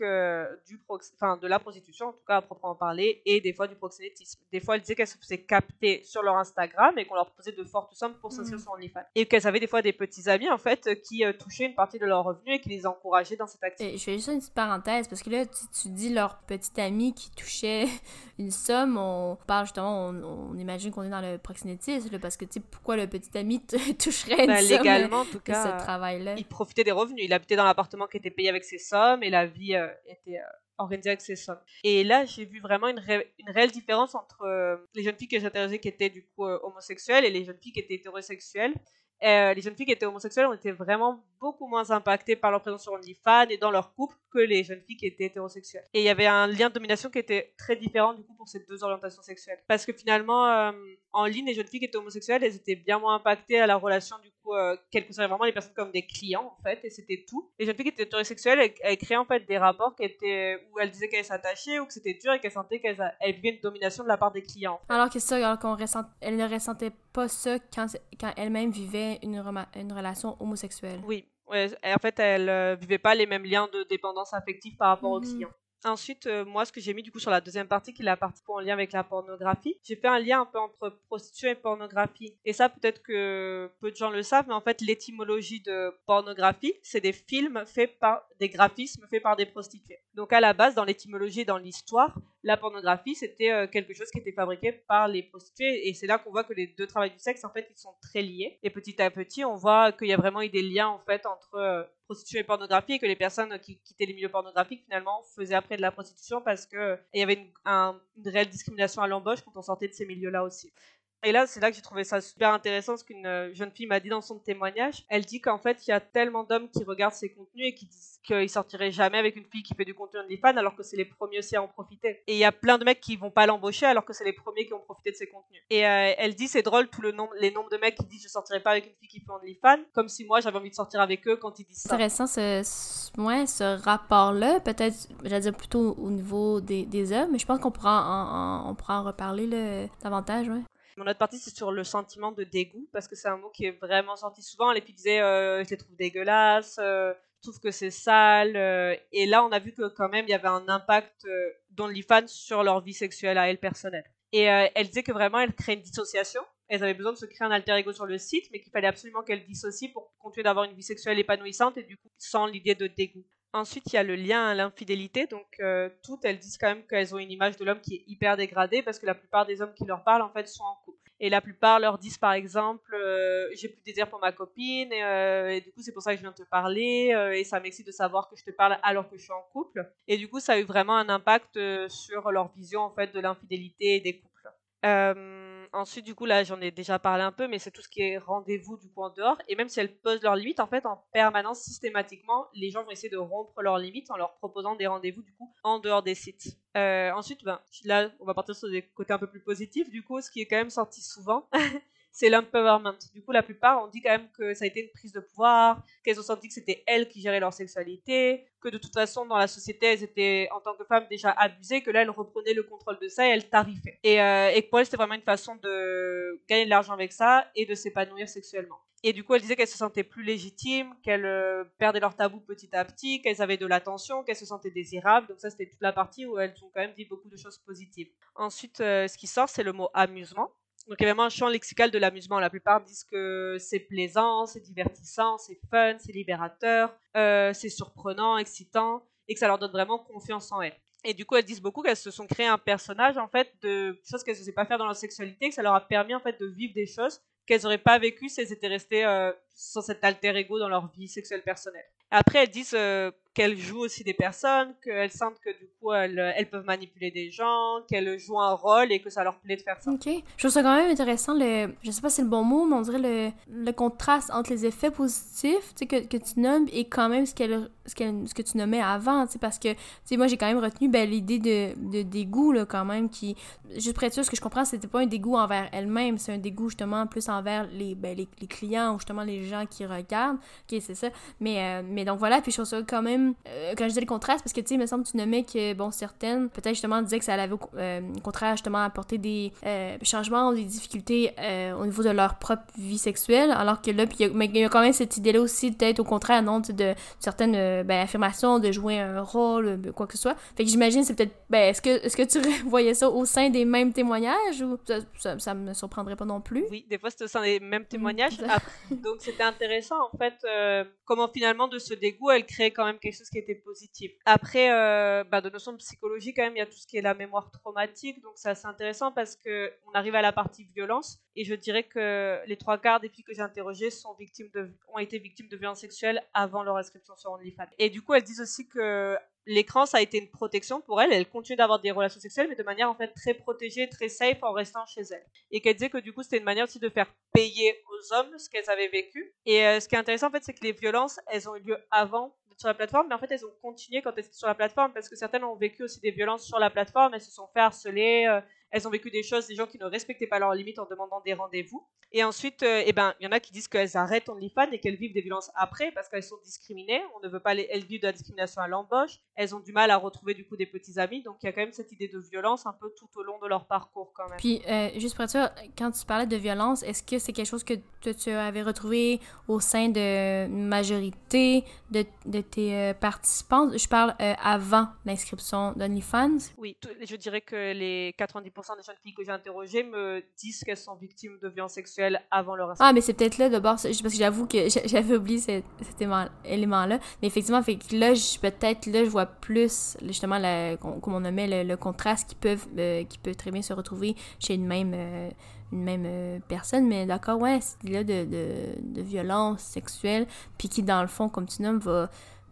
du enfin de la prostitution en tout cas à proprement parler, et des fois du proxénétisme. Des fois, elle disait qu'elle se faisait capter sur leur Instagram et qu'on leur proposait de fortes sommes pour s'inscrire mmh. sur OnlyFans et qu'elles avaient des fois des petits amis en fait qui euh, touchaient une partie de leurs revenus et qui les encourageaient dans cette activité. je fais juste une petite parenthèse parce que là tu, dis leur petit ami qui touchait <laughs> une somme, on parle justement, on, imagine qu'on est dans le proxénétisme parce que tu sais pourquoi le petit ami <laughs> toucherait une ben, somme légalement en tout cas ce travail-là? Il profitait des revenus, il habitait dans l'appartement qui était payé avec ses sommes et la vie euh, était euh, organisée avec ses. Et là, j'ai vu vraiment une, réelle différence entre les jeunes filles que j'interrogeais qui étaient du coup homosexuelles et les jeunes filles qui étaient hétérosexuelles. Euh, les jeunes filles qui étaient homosexuelles ont été vraiment beaucoup moins impactées par leur présence sur OnlyFans et dans leur couple que les jeunes filles qui étaient hétérosexuelles. Et il y avait un lien de domination qui était très différent du coup pour ces deux orientations sexuelles. Parce que finalement, euh, en ligne, les jeunes filles qui étaient homosexuelles, elles étaient bien moins impactées à la relation du coup, euh, qu'elles considéraient vraiment les personnes comme des clients en fait, et c'était tout. Les jeunes filles qui étaient hétérosexuelles, elles, elles, créaient en fait des rapports qui étaient, où elles disaient qu'elles s'attachaient ou que c'était dur et qu'elles sentaient qu'elles vivaient une domination de la part des clients. Alors que ça, alors qu'on ressent, elles ne ressentaient pas ça quand, quand elles-mêmes vivaient une, une relation homosexuelle. Oui, ouais, en fait, elles ne euh, vivaient pas les mêmes liens de dépendance affective par rapport aux mhm. clients. Ensuite, euh, moi, ce que j'ai mis du coup sur la deuxième partie, qui est la partie en lien avec la pornographie, j'ai fait un lien un peu entre prostitution et pornographie. Et ça, peut-être que peu de gens le savent, mais en fait, l'étymologie de pornographie, c'est des films faits par des graphismes faits par des prostituées. Donc, à la base, dans l'étymologie et dans l'histoire, la pornographie, c'était euh, quelque chose qui était fabriqué par les prostituées. Et c'est là qu'on voit que les deux travails du sexe, en fait, ils sont très liés. Et petit à petit, on voit qu'il y a vraiment eu des liens, en fait, entre euh, prostitution et pornographie et que les personnes qui quittaient les milieux pornographiques, finalement, faisaient après de la prostitution parce qu'il y avait une, réelle discrimination à l'embauche quand on sortait de ces milieux-là aussi. Et là, c'est là que j'ai trouvé ça super intéressant, ce qu'une euh, jeune fille m'a dit dans son témoignage. Elle dit qu'en fait, il y a tellement d'hommes qui regardent ses contenus et qui disent qu'ils sortiraient jamais avec une fille qui fait du contenu OnlyFans alors que c'est les premiers aussi à en profiter. Et il y a plein de mecs qui vont pas l'embaucher alors que c'est les premiers qui ont profité de ses contenus. Et euh, elle dit c'est drôle tout les nombres de mecs qui disent je sortirai pas avec une fille qui fait OnlyFans, comme si moi j'avais envie de sortir avec eux quand ils disent ça. Intéressant ce, rapport-là, peut-être, j'allais dire plutôt au niveau des, hommes, mais je pense qu'on pourra en, on pourra en reparler davantage, ouais. Mon autre partie, c'est sur le sentiment de dégoût, parce que c'est un mot qui est vraiment sorti souvent. Les filles disaient, euh, je les trouve dégueulasses, euh, je trouve que c'est sale. Euh. et là, on a vu que quand même, il y avait un impact euh, d'OnlyFans sur leur vie sexuelle à elles personnelle. Et elle disait que vraiment, elle créait une dissociation. Elles avaient besoin de se créer un alter ego sur le site, mais qu'il fallait absolument qu'elles dissocient pour continuer d'avoir une vie sexuelle épanouissante et du coup, sans l'idée de dégoût. Ensuite, il y a le lien à l'infidélité. Donc, euh, toutes, elles disent quand même qu'elles ont une image de l'homme qui est hyper dégradée parce que la plupart des hommes qui leur parlent, en fait, sont en couple. Et la plupart leur disent, par exemple, euh, j'ai plus de désir pour ma copine euh, et, du coup, c'est pour ça que je viens te parler et ça m'excite de savoir que je te parle alors que je suis en couple. Et du coup, ça a eu vraiment un impact sur leur vision, en fait, de l'infidélité et des couples. Ensuite, du coup, là, j'en ai déjà parlé un peu, mais c'est tout ce qui est rendez-vous, du coup, en dehors. Et même si elles posent leurs limites, en fait, en permanence, systématiquement, les gens vont essayer de rompre leurs limites en leur proposant des rendez-vous, du coup, en dehors des sites. Euh, ensuite, ben, là, on va partir sur des côtés un peu plus positifs, du coup, ce qui est quand même sorti souvent. <laughs> c'est l'empowerment. Du coup, la plupart ont dit quand même que ça a été une prise de pouvoir, qu'elles ont senti que c'était elles qui géraient leur sexualité, que de toute façon, dans la société, elles étaient en tant que femmes déjà abusées, que là, elles reprenaient le contrôle de ça et elles tarifaient. Et, euh, pour elles, c'était vraiment une façon de gagner de l'argent avec ça et de s'épanouir sexuellement. Et du coup, elles disaient qu'elles se sentaient plus légitimes, qu'elles euh, perdaient leur tabou petit à petit, qu'elles avaient de l'attention, qu'elles se sentaient désirables. Donc ça, c'était toute la partie où elles ont quand même dit beaucoup de choses positives. Ensuite, euh, ce qui sort, c'est le mot amusement. Donc il y a vraiment un champ lexical de l'amusement. La plupart disent que c'est plaisant, c'est divertissant, c'est fun, c'est libérateur, euh, c'est surprenant, excitant, et que ça leur donne vraiment confiance en elles. Et du coup, elles disent beaucoup qu'elles se sont créées un personnage en fait de choses qu'elles ne savaient pas faire dans leur sexualité, que ça leur a permis en fait de vivre des choses qu'elles n'auraient pas vécues si elles étaient restées euh, sans cet alter ego dans leur vie sexuelle personnelle. Après, elles disent euh, qu'elles jouent aussi des personnes, qu'elles sentent que du coup elles, elles, peuvent manipuler des gens, qu'elles jouent un rôle et que ça leur plaît de faire ça. Ok. Je trouve ça quand même intéressant, le, je sais pas si c'est le bon mot, mais on dirait le, le contraste entre les effets positifs que, que tu nommes et quand même ce, qu'elle, ce, ce que tu nommais avant, parce que moi j'ai quand même retenu ben, l'idée de, de dégoût là, quand même, qui, juste pour être sûr, ce que je comprends, c'était pas un dégoût envers elle-même, c'est un dégoût justement plus envers les, ben, les, les, clients ou justement les gens qui regardent. Ok, c'est ça. Mais, euh, mais donc voilà, puis je trouve ça quand même euh, quand je dis le contraste, parce que tu sais, il me semble que tu nommais que, bon, certaines, peut-être justement, disaient que ça avait euh, au contraire, justement, apporté des euh, changements ou des difficultés au niveau de leur propre vie sexuelle, alors que là, puis il y, a quand même cette idée-là aussi, peut-être au contraire, non, de, certaines ben, affirmations, de jouer un rôle, quoi que ce soit. Fait que j'imagine, c'est peut-être, ben, est-ce que, est -ce que tu <laughs> voyais ça au sein des mêmes témoignages ou ça, ça, me surprendrait pas non plus? Oui, des fois, c'est au sein des mêmes témoignages. <laughs> donc, c'était intéressant, en fait, comment finalement, de ce dégoût, elle crée quand même quelque chose qui était positif. Après, euh, bah, de notion de psychologie, quand même, il y a tout ce qui est la mémoire traumatique, donc c'est assez intéressant parce que on arrive à la partie violence, et je dirais que les trois quarts des filles que j'ai interrogées sont victimes ont été victimes de violences sexuelles avant leur inscription sur OnlyFans. Et du coup, elles disent aussi que l'écran, ça a été une protection pour elles. Elles continuent d'avoir des relations sexuelles, mais de manière en fait très protégée, très safe en restant chez elles. Et qu'elles disaient que du coup, c'était une manière aussi de faire payer aux hommes ce qu'elles avaient vécu. Et euh, ce qui est intéressant en fait, c'est que les violences, elles ont eu lieu avant sur la plateforme, mais en fait, elles ont continué quand elles étaient sur la plateforme parce que certaines ont vécu aussi des violences sur la plateforme, elles se sont fait harceler, euh, elles ont vécu des choses, des gens qui ne respectaient pas leurs limites en demandant des rendez-vous. Et ensuite, euh, eh ben, il y en a qui disent qu'elles arrêtent OnlyFans et qu'elles vivent des violences après parce qu'elles sont discriminées. On ne veut pas les, elles vivent de la discrimination à l'embauche. Elles ont du mal à retrouver du coup des petits amis. Donc il y a quand même cette idée de violence un peu tout au long de leur parcours quand même. Puis euh, juste pour être sûr, quand tu parlais de violence, est-ce que c'est quelque chose que tu avais retrouvé au sein de majorité de, de tes euh, participants? Je parle avant l'inscription d'OnlyFans. Oui, je dirais que les 90% des jeunes filles que j'ai interrogées me disent qu'elles sont victimes de violences sexuelles avant leur Ah, mais c'est peut-être là d'abord, parce que j'avoue que j'avais oublié cet, élément-là. Mais effectivement, là, peut-être là, je vois plus, justement, comme on nommait, le, contraste qui peut, euh, qui peut très bien se retrouver chez une même, euh, une même euh, personne. Mais d'accord, ouais, c'est là de, de, violence sexuelle, puis qui, dans le fond, comme tu nommes, va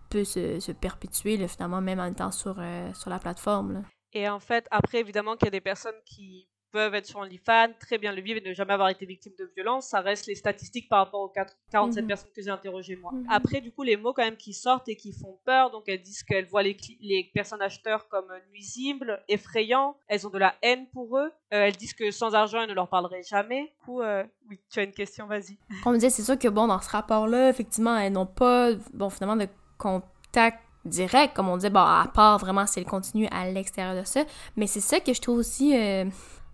peut se, se perpétuer, finalement, même en étant sur, sur la plateforme. Et en fait, après, évidemment qu'il y a des personnes qui peuvent être sur OnlyFans, très bien le vivre et ne jamais avoir été victime de violence. Ça reste les statistiques par rapport aux 47 mhm. personnes que j'ai interrogées moi. Mhm. Après, du coup, les mots quand même qui sortent et qui font peur. Donc, elles disent qu'elles voient les, les personnes acheteurs comme nuisibles, effrayants. Elles ont de la haine pour eux. Euh, elles disent que sans argent, elles ne leur parleraient jamais. Du coup, euh, oui, tu as une question, vas-y. On me disait, c'est sûr que bon, dans ce rapport-là, effectivement, elles n'ont pas, bon, finalement, de contact direct, comme on dit, bon, à part vraiment si elle continue à l'extérieur de ça. Mais c'est ça que je trouve aussi, euh,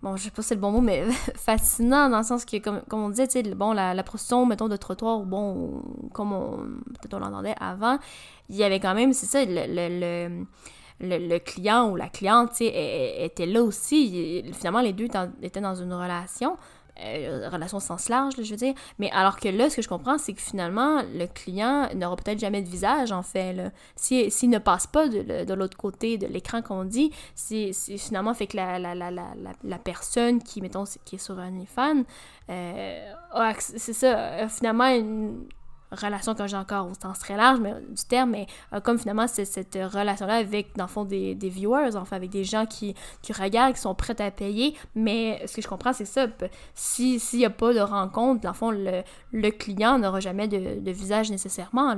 bon, je sais pas si c'est le bon mot, mais <laughs> fascinant dans le sens que, comme, on disait, bon, la, la prostitution, mettons, de trottoir, bon, comme on, peut-être on l'entendait avant, il y avait quand même, c'est ça, le, le, le client ou la cliente, était là aussi. Finalement, les deux étaient dans une relation. Euh, relation sens large, je veux dire. Mais alors que là, ce que je comprends, c'est que finalement, le client n'aura peut-être jamais de visage, en fait. S'il si, ne passe pas de, de l'autre côté de l'écran qu'on dit, c'est finalement fait que la, la, la, la, personne qui, mettons, qui est sur un fan, euh, c'est ça, finalement une, relation que j'ai encore au sens très large mais, du terme, mais euh, comme finalement c'est cette relation-là avec, dans le fond, des, des viewers, enfin avec des gens qui, qui regardent, qui sont prêts à payer, mais ce que je comprends, c'est ça, s'il n'y a pas de rencontre, dans le fond, le, client n'aura jamais de, de visage nécessairement.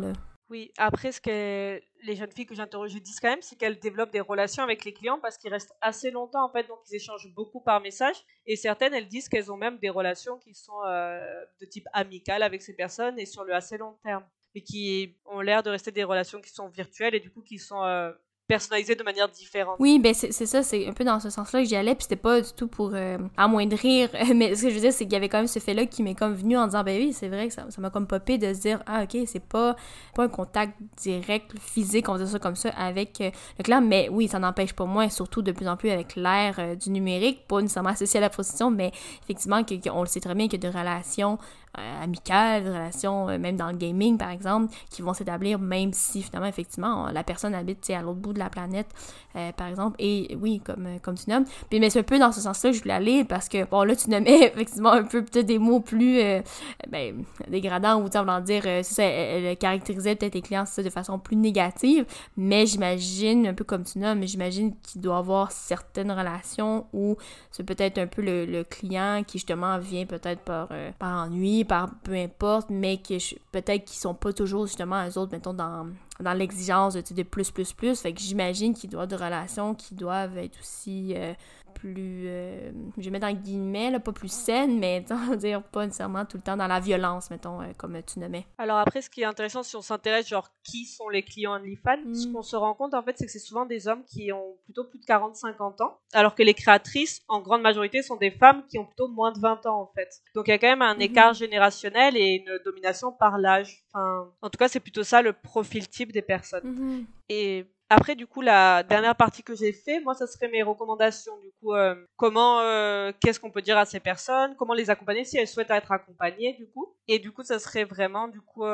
Oui, après, ce que les jeunes filles que j'interroge disent quand même, c'est qu'elles développent des relations avec les clients parce qu'ils restent assez longtemps, en fait, donc ils échangent beaucoup par message. Et certaines, elles disent qu'elles ont même des relations qui sont euh, de type amical avec ces personnes et sur le assez long terme. Et qui ont l'air de rester des relations qui sont virtuelles et du coup qui sont euh, personnalisé de manière différente. Oui, ben c'est ça, c'est un peu dans ce sens-là que j'y allais, puis c'était pas du tout pour euh, amoindrir, <laughs> mais ce que je veux dire, c'est qu'il y avait quand même ce fait-là qui m'est comme venu en disant, ben oui, c'est vrai que ça m'a comme popé de se dire, ah ok, c'est pas, pas un contact direct, physique, on va dire ça comme ça, avec euh, le client, mais oui, ça n'empêche pas moins, surtout de plus en plus avec l'ère euh, du numérique, pas nécessairement associé à la prostitution, mais effectivement, on le sait très bien qu'il y a des relations euh, amicales, des relations, euh, même dans le gaming par exemple, qui vont s'établir même si finalement, effectivement, la personne habite à l'autre bout de la planète, euh, par exemple. Et oui, comme, comme tu nommes. Puis, mais c'est un peu dans ce sens-là que je voulais aller parce que, bon, là, tu nommais <laughs> effectivement un peu peut-être des mots plus ben, dégradants ou, sais, dire, ça, elle, caractérisait peut-être les clients de façon plus négative, mais j'imagine, un peu comme tu nommes, j'imagine qu'il doit avoir certaines relations où c'est peut-être un peu le, le, client qui justement vient peut-être par, par ennui, par peu importe, mais que peut-être qu'ils sont pas toujours justement eux autres, mettons, dans, l'exigence de, de plus, plus, plus. Fait que j'imagine qu'il doit y avoir des relations qui doivent être aussi euh, plus, euh, je vais mettre en guillemets, là, pas plus saine, mais <laughs> dire pas nécessairement tout le temps dans la violence, mettons, euh, comme tu nommais. Alors après, ce qui est intéressant, si on s'intéresse, genre, qui sont les clients OnlyFans, ce mm. qu'on se rend compte, en fait, c'est que c'est souvent des hommes qui ont plutôt plus de 40-50 ans, alors que les créatrices, en grande majorité, sont des femmes qui ont plutôt moins de 20 ans, en fait. Donc il y a quand même un mm-hmm. écart générationnel et une domination par l'âge. Enfin, en tout cas, c'est plutôt ça le profil type des personnes. Mm-hmm. Et après, du coup, la dernière partie que j'ai fait, moi, ça serait mes recommandations. Du coup, euh, comment, euh, qu'est-ce qu'on peut dire à ces personnes, comment les accompagner si elles souhaitent être accompagnées, du coup? Et du coup, ça serait vraiment, du coup,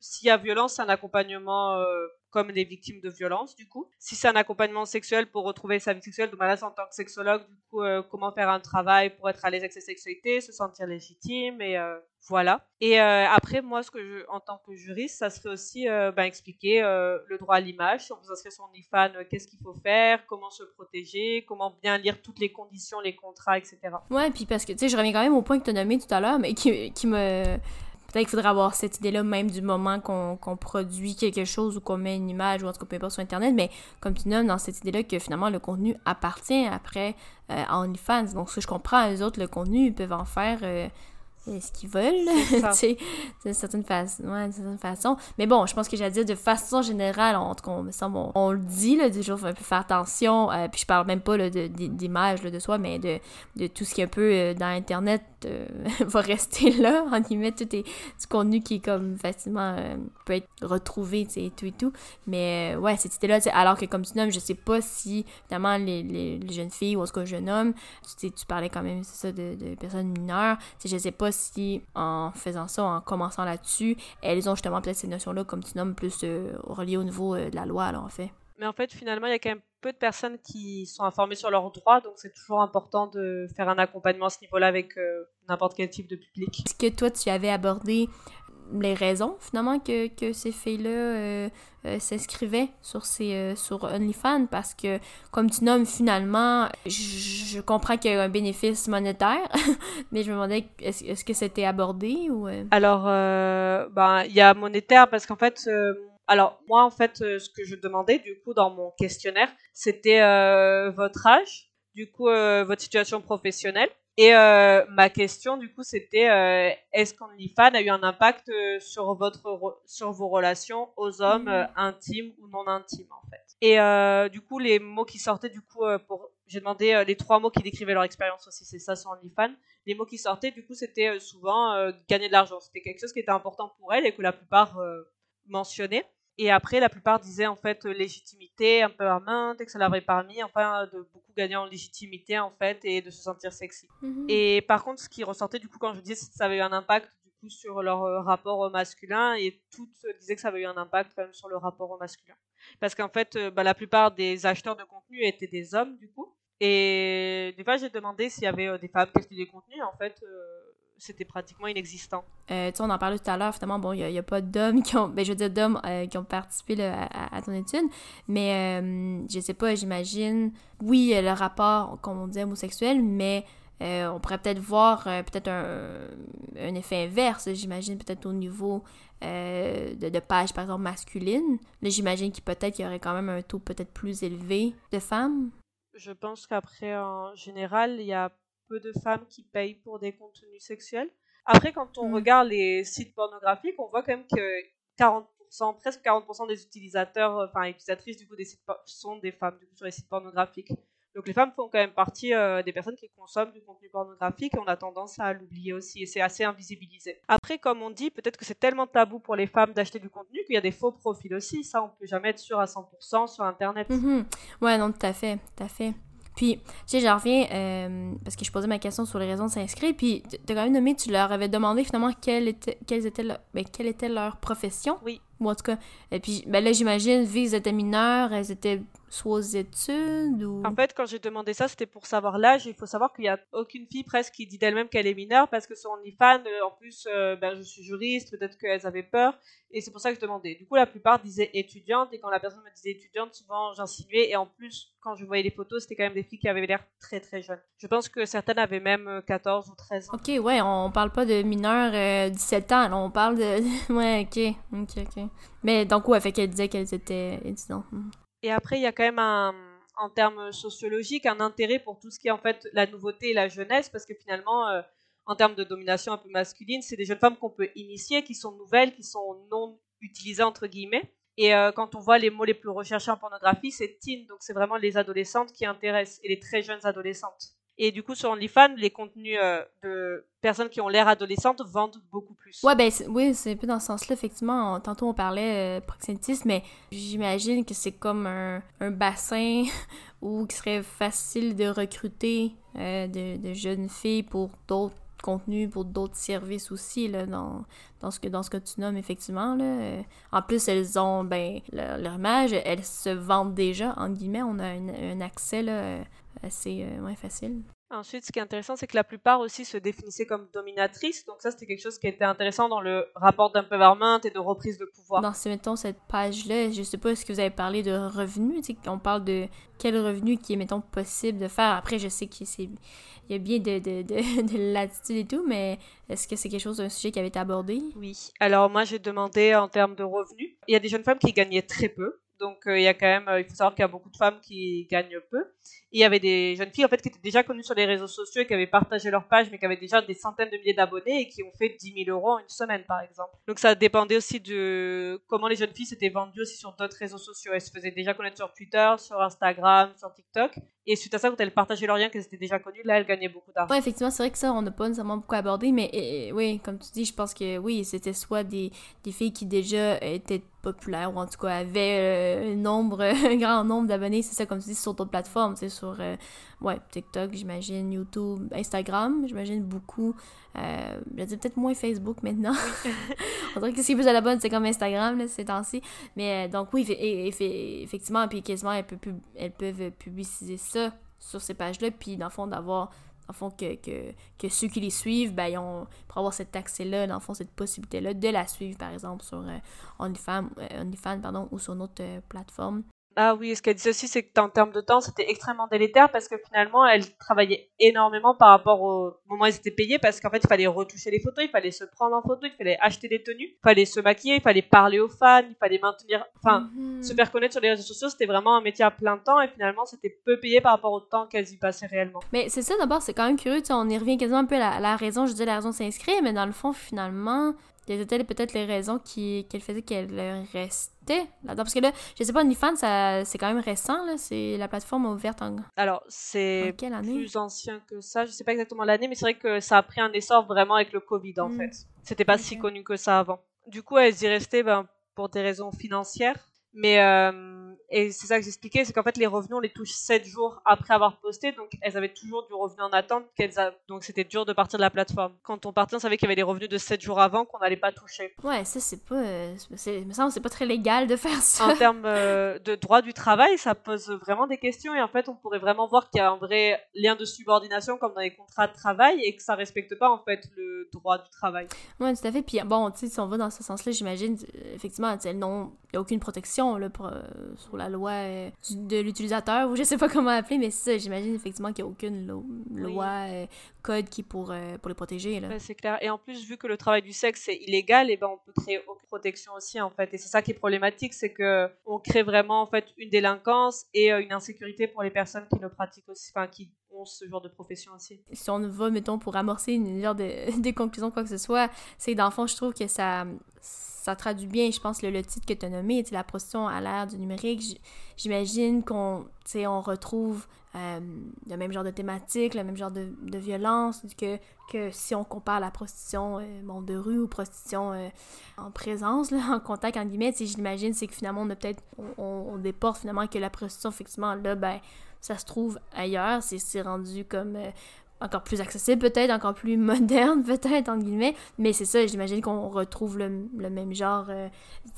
s'il y a violence, un accompagnement euh, comme des victimes de violence, du coup. Si c'est un accompagnement sexuel pour retrouver sa vie sexuelle, donc là, en tant que sexologue, du coup, euh, comment faire un travail pour être à l'aise avec sa sexualité, se sentir légitime, et euh, voilà. Et euh, après, moi, ce que je, en tant que juriste, ça serait aussi ben, expliquer le droit à l'image. Si on vous inscrit qu'est-ce qu'il faut faire, comment se protéger, comment bien lire toutes les conditions, les contrats, etc. Ouais, puis parce que, tu sais, je reviens quand même au point que tu as nommé tout à l'heure, mais qui, qui me Peut-être qu'il faudrait avoir cette idée-là même du moment qu'on produit quelque chose ou qu'on met une image ou en tout cas peu sur Internet, mais comme tu nommes dans cette idée-là que finalement le contenu appartient après euh, à OnlyFans. Donc, si je comprends, les autres, le contenu, ils peuvent en faire euh, ce qu'ils veulent, tu d'une certaine, façon, ouais, certaine façon. Mais bon, je pense que j'ai dire de façon générale, en tout cas, on, on, le dit, là, du jour, faut un peu faire attention, euh, puis je parle même pas d'image de, de, soi, mais de, de tout ce qui est un peu euh, dans Internet euh, <laughs> va rester là, en guillemets, tout est du contenu qui est comme facilement, peut être retrouvé, tu sais, et tout et tout. Mais ouais, cette idée-là, alors que comme tu nommes, je sais pas si, évidemment, les, les, jeunes filles, ou en tout cas jeune homme, tu, tu parlais quand même, c'est ça, de, de personnes mineures, je sais pas si en faisant ça, en commençant là-dessus, elles ont justement peut-être ces notions-là, comme tu nommes, plus euh, reliées au niveau euh, de la loi, alors en fait. Mais en fait, finalement, il y a quand même peu de personnes qui sont informées sur leurs droits, donc c'est toujours important de faire un accompagnement à ce niveau-là avec euh, n'importe quel type de public. Est-ce que toi, tu avais abordé les raisons finalement que, que ces filles-là euh, euh, s'inscrivaient sur, euh, sur OnlyFans parce que, comme tu nommes finalement, je, comprends qu'il y a un bénéfice monétaire, <laughs> mais je me demandais est-ce, est-ce que c'était abordé ou. Alors, ben, il y a monétaire parce qu'en fait. alors moi en fait ce que je demandais du coup dans mon questionnaire c'était votre âge, du coup votre situation professionnelle et euh, ma question, du coup, c'était euh, est-ce qu'OnlyFans a eu un impact euh, sur, votre, sur vos relations aux hommes mmh. intimes ou non intimes, en fait? Et du coup, les mots qui sortaient, du coup, pour j'ai demandé les trois mots qui décrivaient leur expérience aussi, c'est ça sur OnlyFans. Les mots qui sortaient, du coup, c'était souvent gagner de l'argent. C'était quelque chose qui était important pour elles et que la plupart mentionnaient. Et après, la plupart disaient en fait légitimité, un peu empowerment, que ça l'avait permis, enfin, de beaucoup gagner en légitimité en fait et de se sentir sexy. Mhm. Et par contre, ce qui ressortait du coup quand je disais que ça avait eu un impact du coup sur leur euh, rapport au masculin et toutes disaient que ça avait eu un impact quand même sur le rapport au masculin. Parce qu'en fait, euh, bah, la plupart des acheteurs de contenu étaient des hommes du coup. Et des fois, j'ai demandé s'il y avait euh, des femmes qui achetaient des contenus. En fait, c'était pratiquement inexistant. Euh, tu sais, on en parlait tout à l'heure, finalement, bon, il n'y a, pas d'hommes qui ont, ben, je veux dire d'hommes euh, qui ont participé à, ton étude, mais euh, je sais pas, j'imagine, oui, le rapport, comme on dit, homosexuel, mais euh, on pourrait peut-être voir peut-être un, un, effet inverse, j'imagine, peut-être au niveau de, de pages, par exemple, masculines. Là, j'imagine qu'il peut-être qu'il y aurait quand même un taux peut-être plus élevé de femmes. Je pense qu'après, en général, il y a peu de femmes qui payent pour des contenus sexuels. Après, quand on mm. regarde les sites pornographiques, on voit quand même que 40%, presque 40% des utilisateurs, euh, enfin utilisatrices du coup des sites sont des femmes du coup, sur les sites pornographiques. Donc les femmes font quand même partie euh, des personnes qui consomment du contenu pornographique et on a tendance à l'oublier aussi et c'est assez invisibilisé. Après, comme on dit, peut-être que c'est tellement tabou pour les femmes d'acheter du contenu qu'il y a des faux profils aussi. Ça, on peut jamais être sûr à 100% sur Internet. Mm-hmm. Ouais, non, tout à fait, tout à fait. Puis, tu sais, j'en reviens, euh, parce que je posais ma question sur les raisons de s'inscrire, puis tu as quand même nommé, tu leur avais demandé finalement quelle était, quelles étaient ben, quelle était leur profession. Oui. Ou en tout cas, et puis ben là, j'imagine, vu qu'ils étaient mineurs, elles étaient soit aux études ou... En fait, quand j'ai demandé ça, c'était pour savoir l'âge. Il faut savoir qu'il n'y a aucune fille presque qui dit d'elle-même qu'elle est mineure parce que sur OnlyFans, euh, en plus, euh, ben, je suis juriste, peut-être qu'elles avaient peur. Et c'est pour ça que je demandais. Du coup, la plupart disaient étudiante. Et quand la personne me disait étudiante, souvent j'insinuais. Et en plus, quand je voyais les photos, c'était quand même des filles qui avaient l'air très très jeunes. Je pense que certaines avaient même 14 euh, ou 13 ans. Ok, ouais, on parle pas de mineurs euh, 17 ans. on parle de. <laughs> ouais, ok. Ok, ok. Mais donc, ouais, fait qu'elle disait qu'elles étaient étudiantes. Et après, il y a quand même en termes sociologiques, un intérêt pour tout ce qui est en fait la nouveauté et la jeunesse, parce que finalement, euh, en termes de domination un peu masculine, c'est des jeunes femmes qu'on peut initier, qui sont nouvelles, qui sont non utilisées entre guillemets. Et euh, quand on voit les mots les plus recherchés en pornographie, c'est teen, donc c'est vraiment les adolescentes qui intéressent, et les très jeunes adolescentes. Et du coup, sur OnlyFans, les contenus euh, de personnes qui ont l'air adolescentes vendent beaucoup plus. Ouais, ben oui, c'est un peu dans ce sens-là, effectivement. tantôt, on parlait euh, proxénétisme, mais j'imagine que c'est comme un, un bassin <laughs> où il serait facile de recruter euh, de, jeunes filles pour d'autres contenus, pour d'autres services aussi, là, dans, dans, ce que, dans ce que tu nommes, effectivement. Là. En plus, elles ont, ben, leur, image, elles se vendent déjà, en guillemets. On a un accès, là assez moins facile. Ensuite, ce qui est intéressant, c'est que la plupart aussi se définissaient comme dominatrices. Donc ça, c'était quelque chose qui était intéressant dans le rapport d'empowerment et de reprise de pouvoir. Dans mettons, cette page-là, je sais pas, est-ce que vous avez parlé de revenus? On parle de quel revenu qui est, mettons, possible de faire. Après, je sais qu'il y a bien de, de, de, <laughs> de latitude et tout, mais est-ce que c'est quelque chose, un sujet qui avait été abordé? Oui. Alors moi, j'ai demandé en termes de revenus. Il y a des jeunes femmes qui gagnaient très peu. Donc euh, il y a quand même, euh, il faut savoir qu'il y a beaucoup de femmes qui gagnent peu. Il y avait des jeunes filles en fait qui étaient déjà connues sur les réseaux sociaux et qui avaient partagé leur page, mais qui avaient déjà des centaines de milliers d'abonnés et qui ont fait 10 000 euros en une semaine par exemple. Donc ça dépendait aussi de comment les jeunes filles s'étaient vendues aussi sur d'autres réseaux sociaux. Elles se faisaient déjà connaître sur Twitter, sur Instagram, sur TikTok. Et suite à ça, quand elles partageaient leur lien, qu'elles étaient déjà connues, là, elles gagnaient beaucoup d'argent. Ouais, effectivement, c'est vrai que ça, on n'a pas nécessairement beaucoup abordé, mais oui, comme tu dis, je pense que oui, c'était soit des, filles qui déjà étaient populaires, ou en tout cas avaient euh, un nombre, <laughs> grand nombre d'abonnés, c'est ça, comme tu dis, sur d'autres plateformes, sur, euh, ouais, TikTok, j'imagine, YouTube, Instagram, j'imagine beaucoup. Euh, je dis peut-être moins Facebook maintenant. <laughs> on dirait que ce qui est plus à la bonne, c'est comme Instagram, là, ces temps-ci. Mais euh, donc, oui, effectivement, puis quasiment, elles peuvent, elles peuvent publiciser ça sur ces pages-là, puis dans le fond, d'avoir en fond, que, que, que, ceux qui les suivent, ben, ils ont, pour avoir cet accès-là, dans le fond, cette possibilité-là de la suivre, par exemple, sur euh, OnlyFans, OnlyFans pardon, ou sur notre plateforme. Ah oui, ce qu'elle disait aussi, c'est qu'en termes de temps, c'était extrêmement délétère parce que finalement, elle travaillait énormément par rapport au moment où ils étaient payés parce qu'en fait, il fallait retoucher les photos, il fallait se prendre en photo, il fallait acheter des tenues, il fallait se maquiller, il fallait parler aux fans, il fallait maintenir, enfin, mhm. se faire connaître sur les réseaux sociaux, c'était vraiment un métier à plein temps et finalement, c'était peu payé par rapport au temps qu'elles y passaient réellement. Mais c'est ça d'abord, c'est quand même curieux, on y revient quasiment un peu à la, raison, je dis la raison de s'inscrire, mais dans le fond, finalement, quelles étaient peut-être les raisons qui, qu'elle faisait qu'elle restait là-dedans? Parce que là, je sais pas, OnlyFans, c'est quand même récent, là. C'est la plateforme ouverte en... Alors, c'est plus ancien que ça. Je sais pas exactement l'année, mais c'est vrai que ça a pris un essor vraiment avec le Covid, en hmm. fait. C'était pas si connu que ça avant. Du coup, elles y restaient ben, pour des raisons financières. Mais euh, et c'est ça que j'expliquais, c'est qu'en fait les revenus on les touche 7 jours après avoir posté, donc elles avaient toujours du revenu en attente, donc c'était dur de partir de la plateforme. Quand on partait, on savait qu'il y avait des revenus de 7 jours avant qu'on n'allait pas toucher. Ouais, ça c'est pas, euh, ça c'est pas très légal de faire ça. En termes <laughs> euh, de droit du travail, ça pose vraiment des questions et en fait on pourrait vraiment voir qu'il y a un vrai lien de subordination comme dans les contrats de travail et que ça respecte pas en fait le droit du travail. Ouais, tout à fait. Puis bon, tu sais, si on va dans ce sens-là, j'imagine effectivement, elles n'ont aucune protection là, pour, sur la loi euh, de l'utilisateur, ou je sais pas comment appeler, mais ça, j'imagine effectivement qu'il n'y a aucune loi, euh, code qui pour, euh, pour les protéger. Là. c'est clair. Et en plus, vu que le travail du sexe est illégal, et ben on peut créer aucune protection aussi, en fait. Et c'est ça qui est problématique, c'est que on crée vraiment en fait une délinquance et une insécurité pour les personnes qui le pratiquent aussi, enfin qui ce genre de profession aussi. Si on va, mettons, pour amorcer une genre de, <laughs> des conclusions, quoi que ce soit, c'est dans le fond, je trouve que ça ça traduit bien, je pense, le, le titre que tu as nommé, la prostitution à l'ère du numérique. J'imagine qu'on on retrouve euh, le même genre de thématique, le même genre de, de violence, que, que si on compare la prostitution euh, de rue ou prostitution euh, en présence, là, <laughs> en contact, en guillemets, j'imagine, c'est que finalement, on a peut-être, on, on, déporte finalement que la prostitution, effectivement, là, ben, ça se trouve ailleurs, c'est rendu comme encore plus accessible peut-être, encore plus <laughs> moderne peut-être, entre guillemets, mais c'est ça, j'imagine qu'on retrouve le, même genre, euh,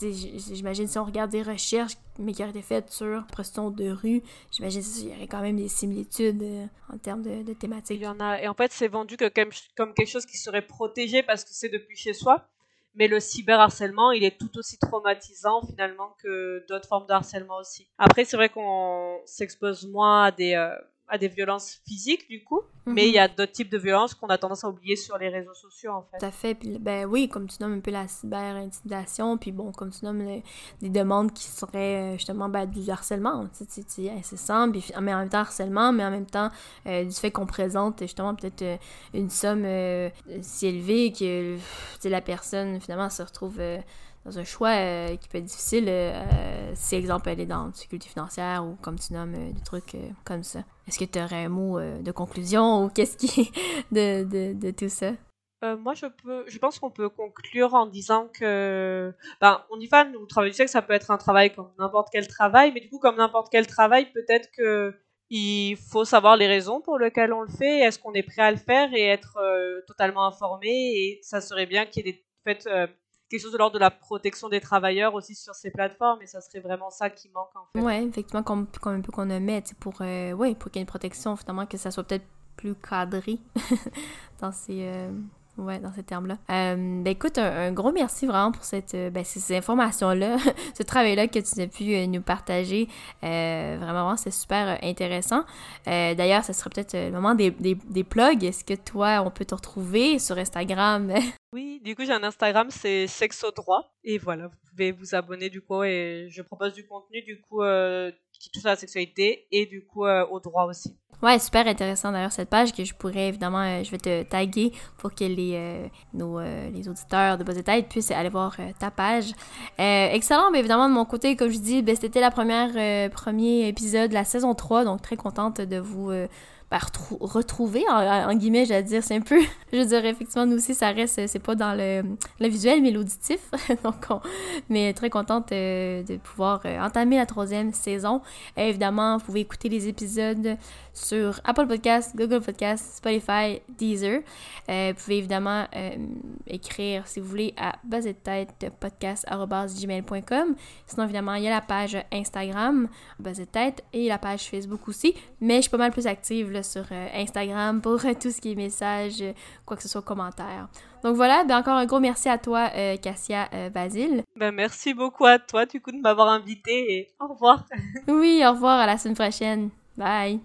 j'imagine si on regarde des recherches, mais qui auraient été faites sur prostitution de rue, j'imagine qu'il y aurait quand même des similitudes euh, en termes de, thématiques. Il y en a, et en fait c'est vendu comme quelque chose qui serait protégé parce que c'est depuis chez soi, mais le cyberharcèlement, il est tout aussi traumatisant finalement que d'autres formes de harcèlement aussi. Après, c'est vrai qu'on s'expose moins à des, euh, à des violences physiques du coup, mais il y a mhm. d'autres types de violences qu'on a tendance à oublier sur les réseaux sociaux en fait. Tout à fait. Ben oui, comme tu nommes un peu la cyber-intimidation, puis bon, comme tu nommes des demandes qui seraient euh, justement ben, du harcèlement, c'est incessant, puis, mais en même temps harcèlement, mais en même temps euh, du fait qu'on présente justement peut-être euh, une somme si élevée que la personne finalement se retrouve dans un choix euh, qui peut être difficile euh, euh, si, exemple, elle est dans une difficulté financière ou, comme tu nommes, des trucs comme ça. Est-ce que tu aurais un mot de conclusion ou qu'est-ce qui est <laughs> de, de, tout ça? moi, je peux, je pense qu'on peut conclure en disant que, ben, on y va, nous, le travail du sexe, ça peut être un travail comme n'importe quel travail, mais du coup, comme n'importe quel travail, peut-être que il faut savoir les raisons pour lesquelles on le fait, est-ce qu'on est prêt à le faire et être totalement informé, et ça serait bien qu'il y ait des, fait, quelque chose de l'ordre de la protection des travailleurs aussi sur ces plateformes et ça serait vraiment ça qui manque en fait. Ouais, effectivement, un peu qu'on met pour, euh, pour qu'il y ait une protection, finalement, que ça soit peut-être plus cadré <laughs> dans ces, euh, Ouais, dans ces termes-là. Euh, ben écoute, un, gros merci vraiment pour cette, euh, ben, ces, informations-là, <laughs> ce travail-là que tu as pu euh, nous partager. Euh, vraiment, c'est super intéressant. D'ailleurs, ce sera peut-être le moment des, des, des plugs. Est-ce que toi, on peut te retrouver sur Instagram? <laughs> oui, du coup, j'ai un Instagram, c'est Sexo Droit. Et voilà, vous pouvez vous abonner du coup et je propose du contenu du coup qui touche à la sexualité et du coup au droit aussi. Ouais, super intéressant d'ailleurs cette page que je pourrais évidemment, euh, je vais te taguer pour que les, euh, nos, euh, les auditeurs de Buzz puissent aller voir ta page. excellent, mais évidemment de mon côté, comme je dis, ben, c'était la première premier épisode de la saison 3, donc très contente de vous retrouver, en, guillemets, j'allais dire, c'est un peu, <laughs> je dirais effectivement, nous aussi, ça reste, c'est pas dans le, le visuel, mais l'auditif, <laughs> donc on, mais très contente euh, de pouvoir euh, entamer la troisième saison. évidemment, vous pouvez écouter les épisodes sur Apple Podcasts, Google Podcasts, Spotify, Deezer. Euh, vous pouvez évidemment écrire, si vous voulez, à podcast.gmail.com. Sinon, évidemment, il y a la page Instagram, tête et la page Facebook aussi, mais je suis pas mal plus active là, sur Instagram pour tout ce qui est message, quoi que ce soit commentaire. Donc voilà, ben encore un gros merci à toi, Cassia Basile. Ben merci beaucoup à toi, du coup, de m'avoir invité et au revoir. oui, au revoir, à la semaine prochaine. Bye.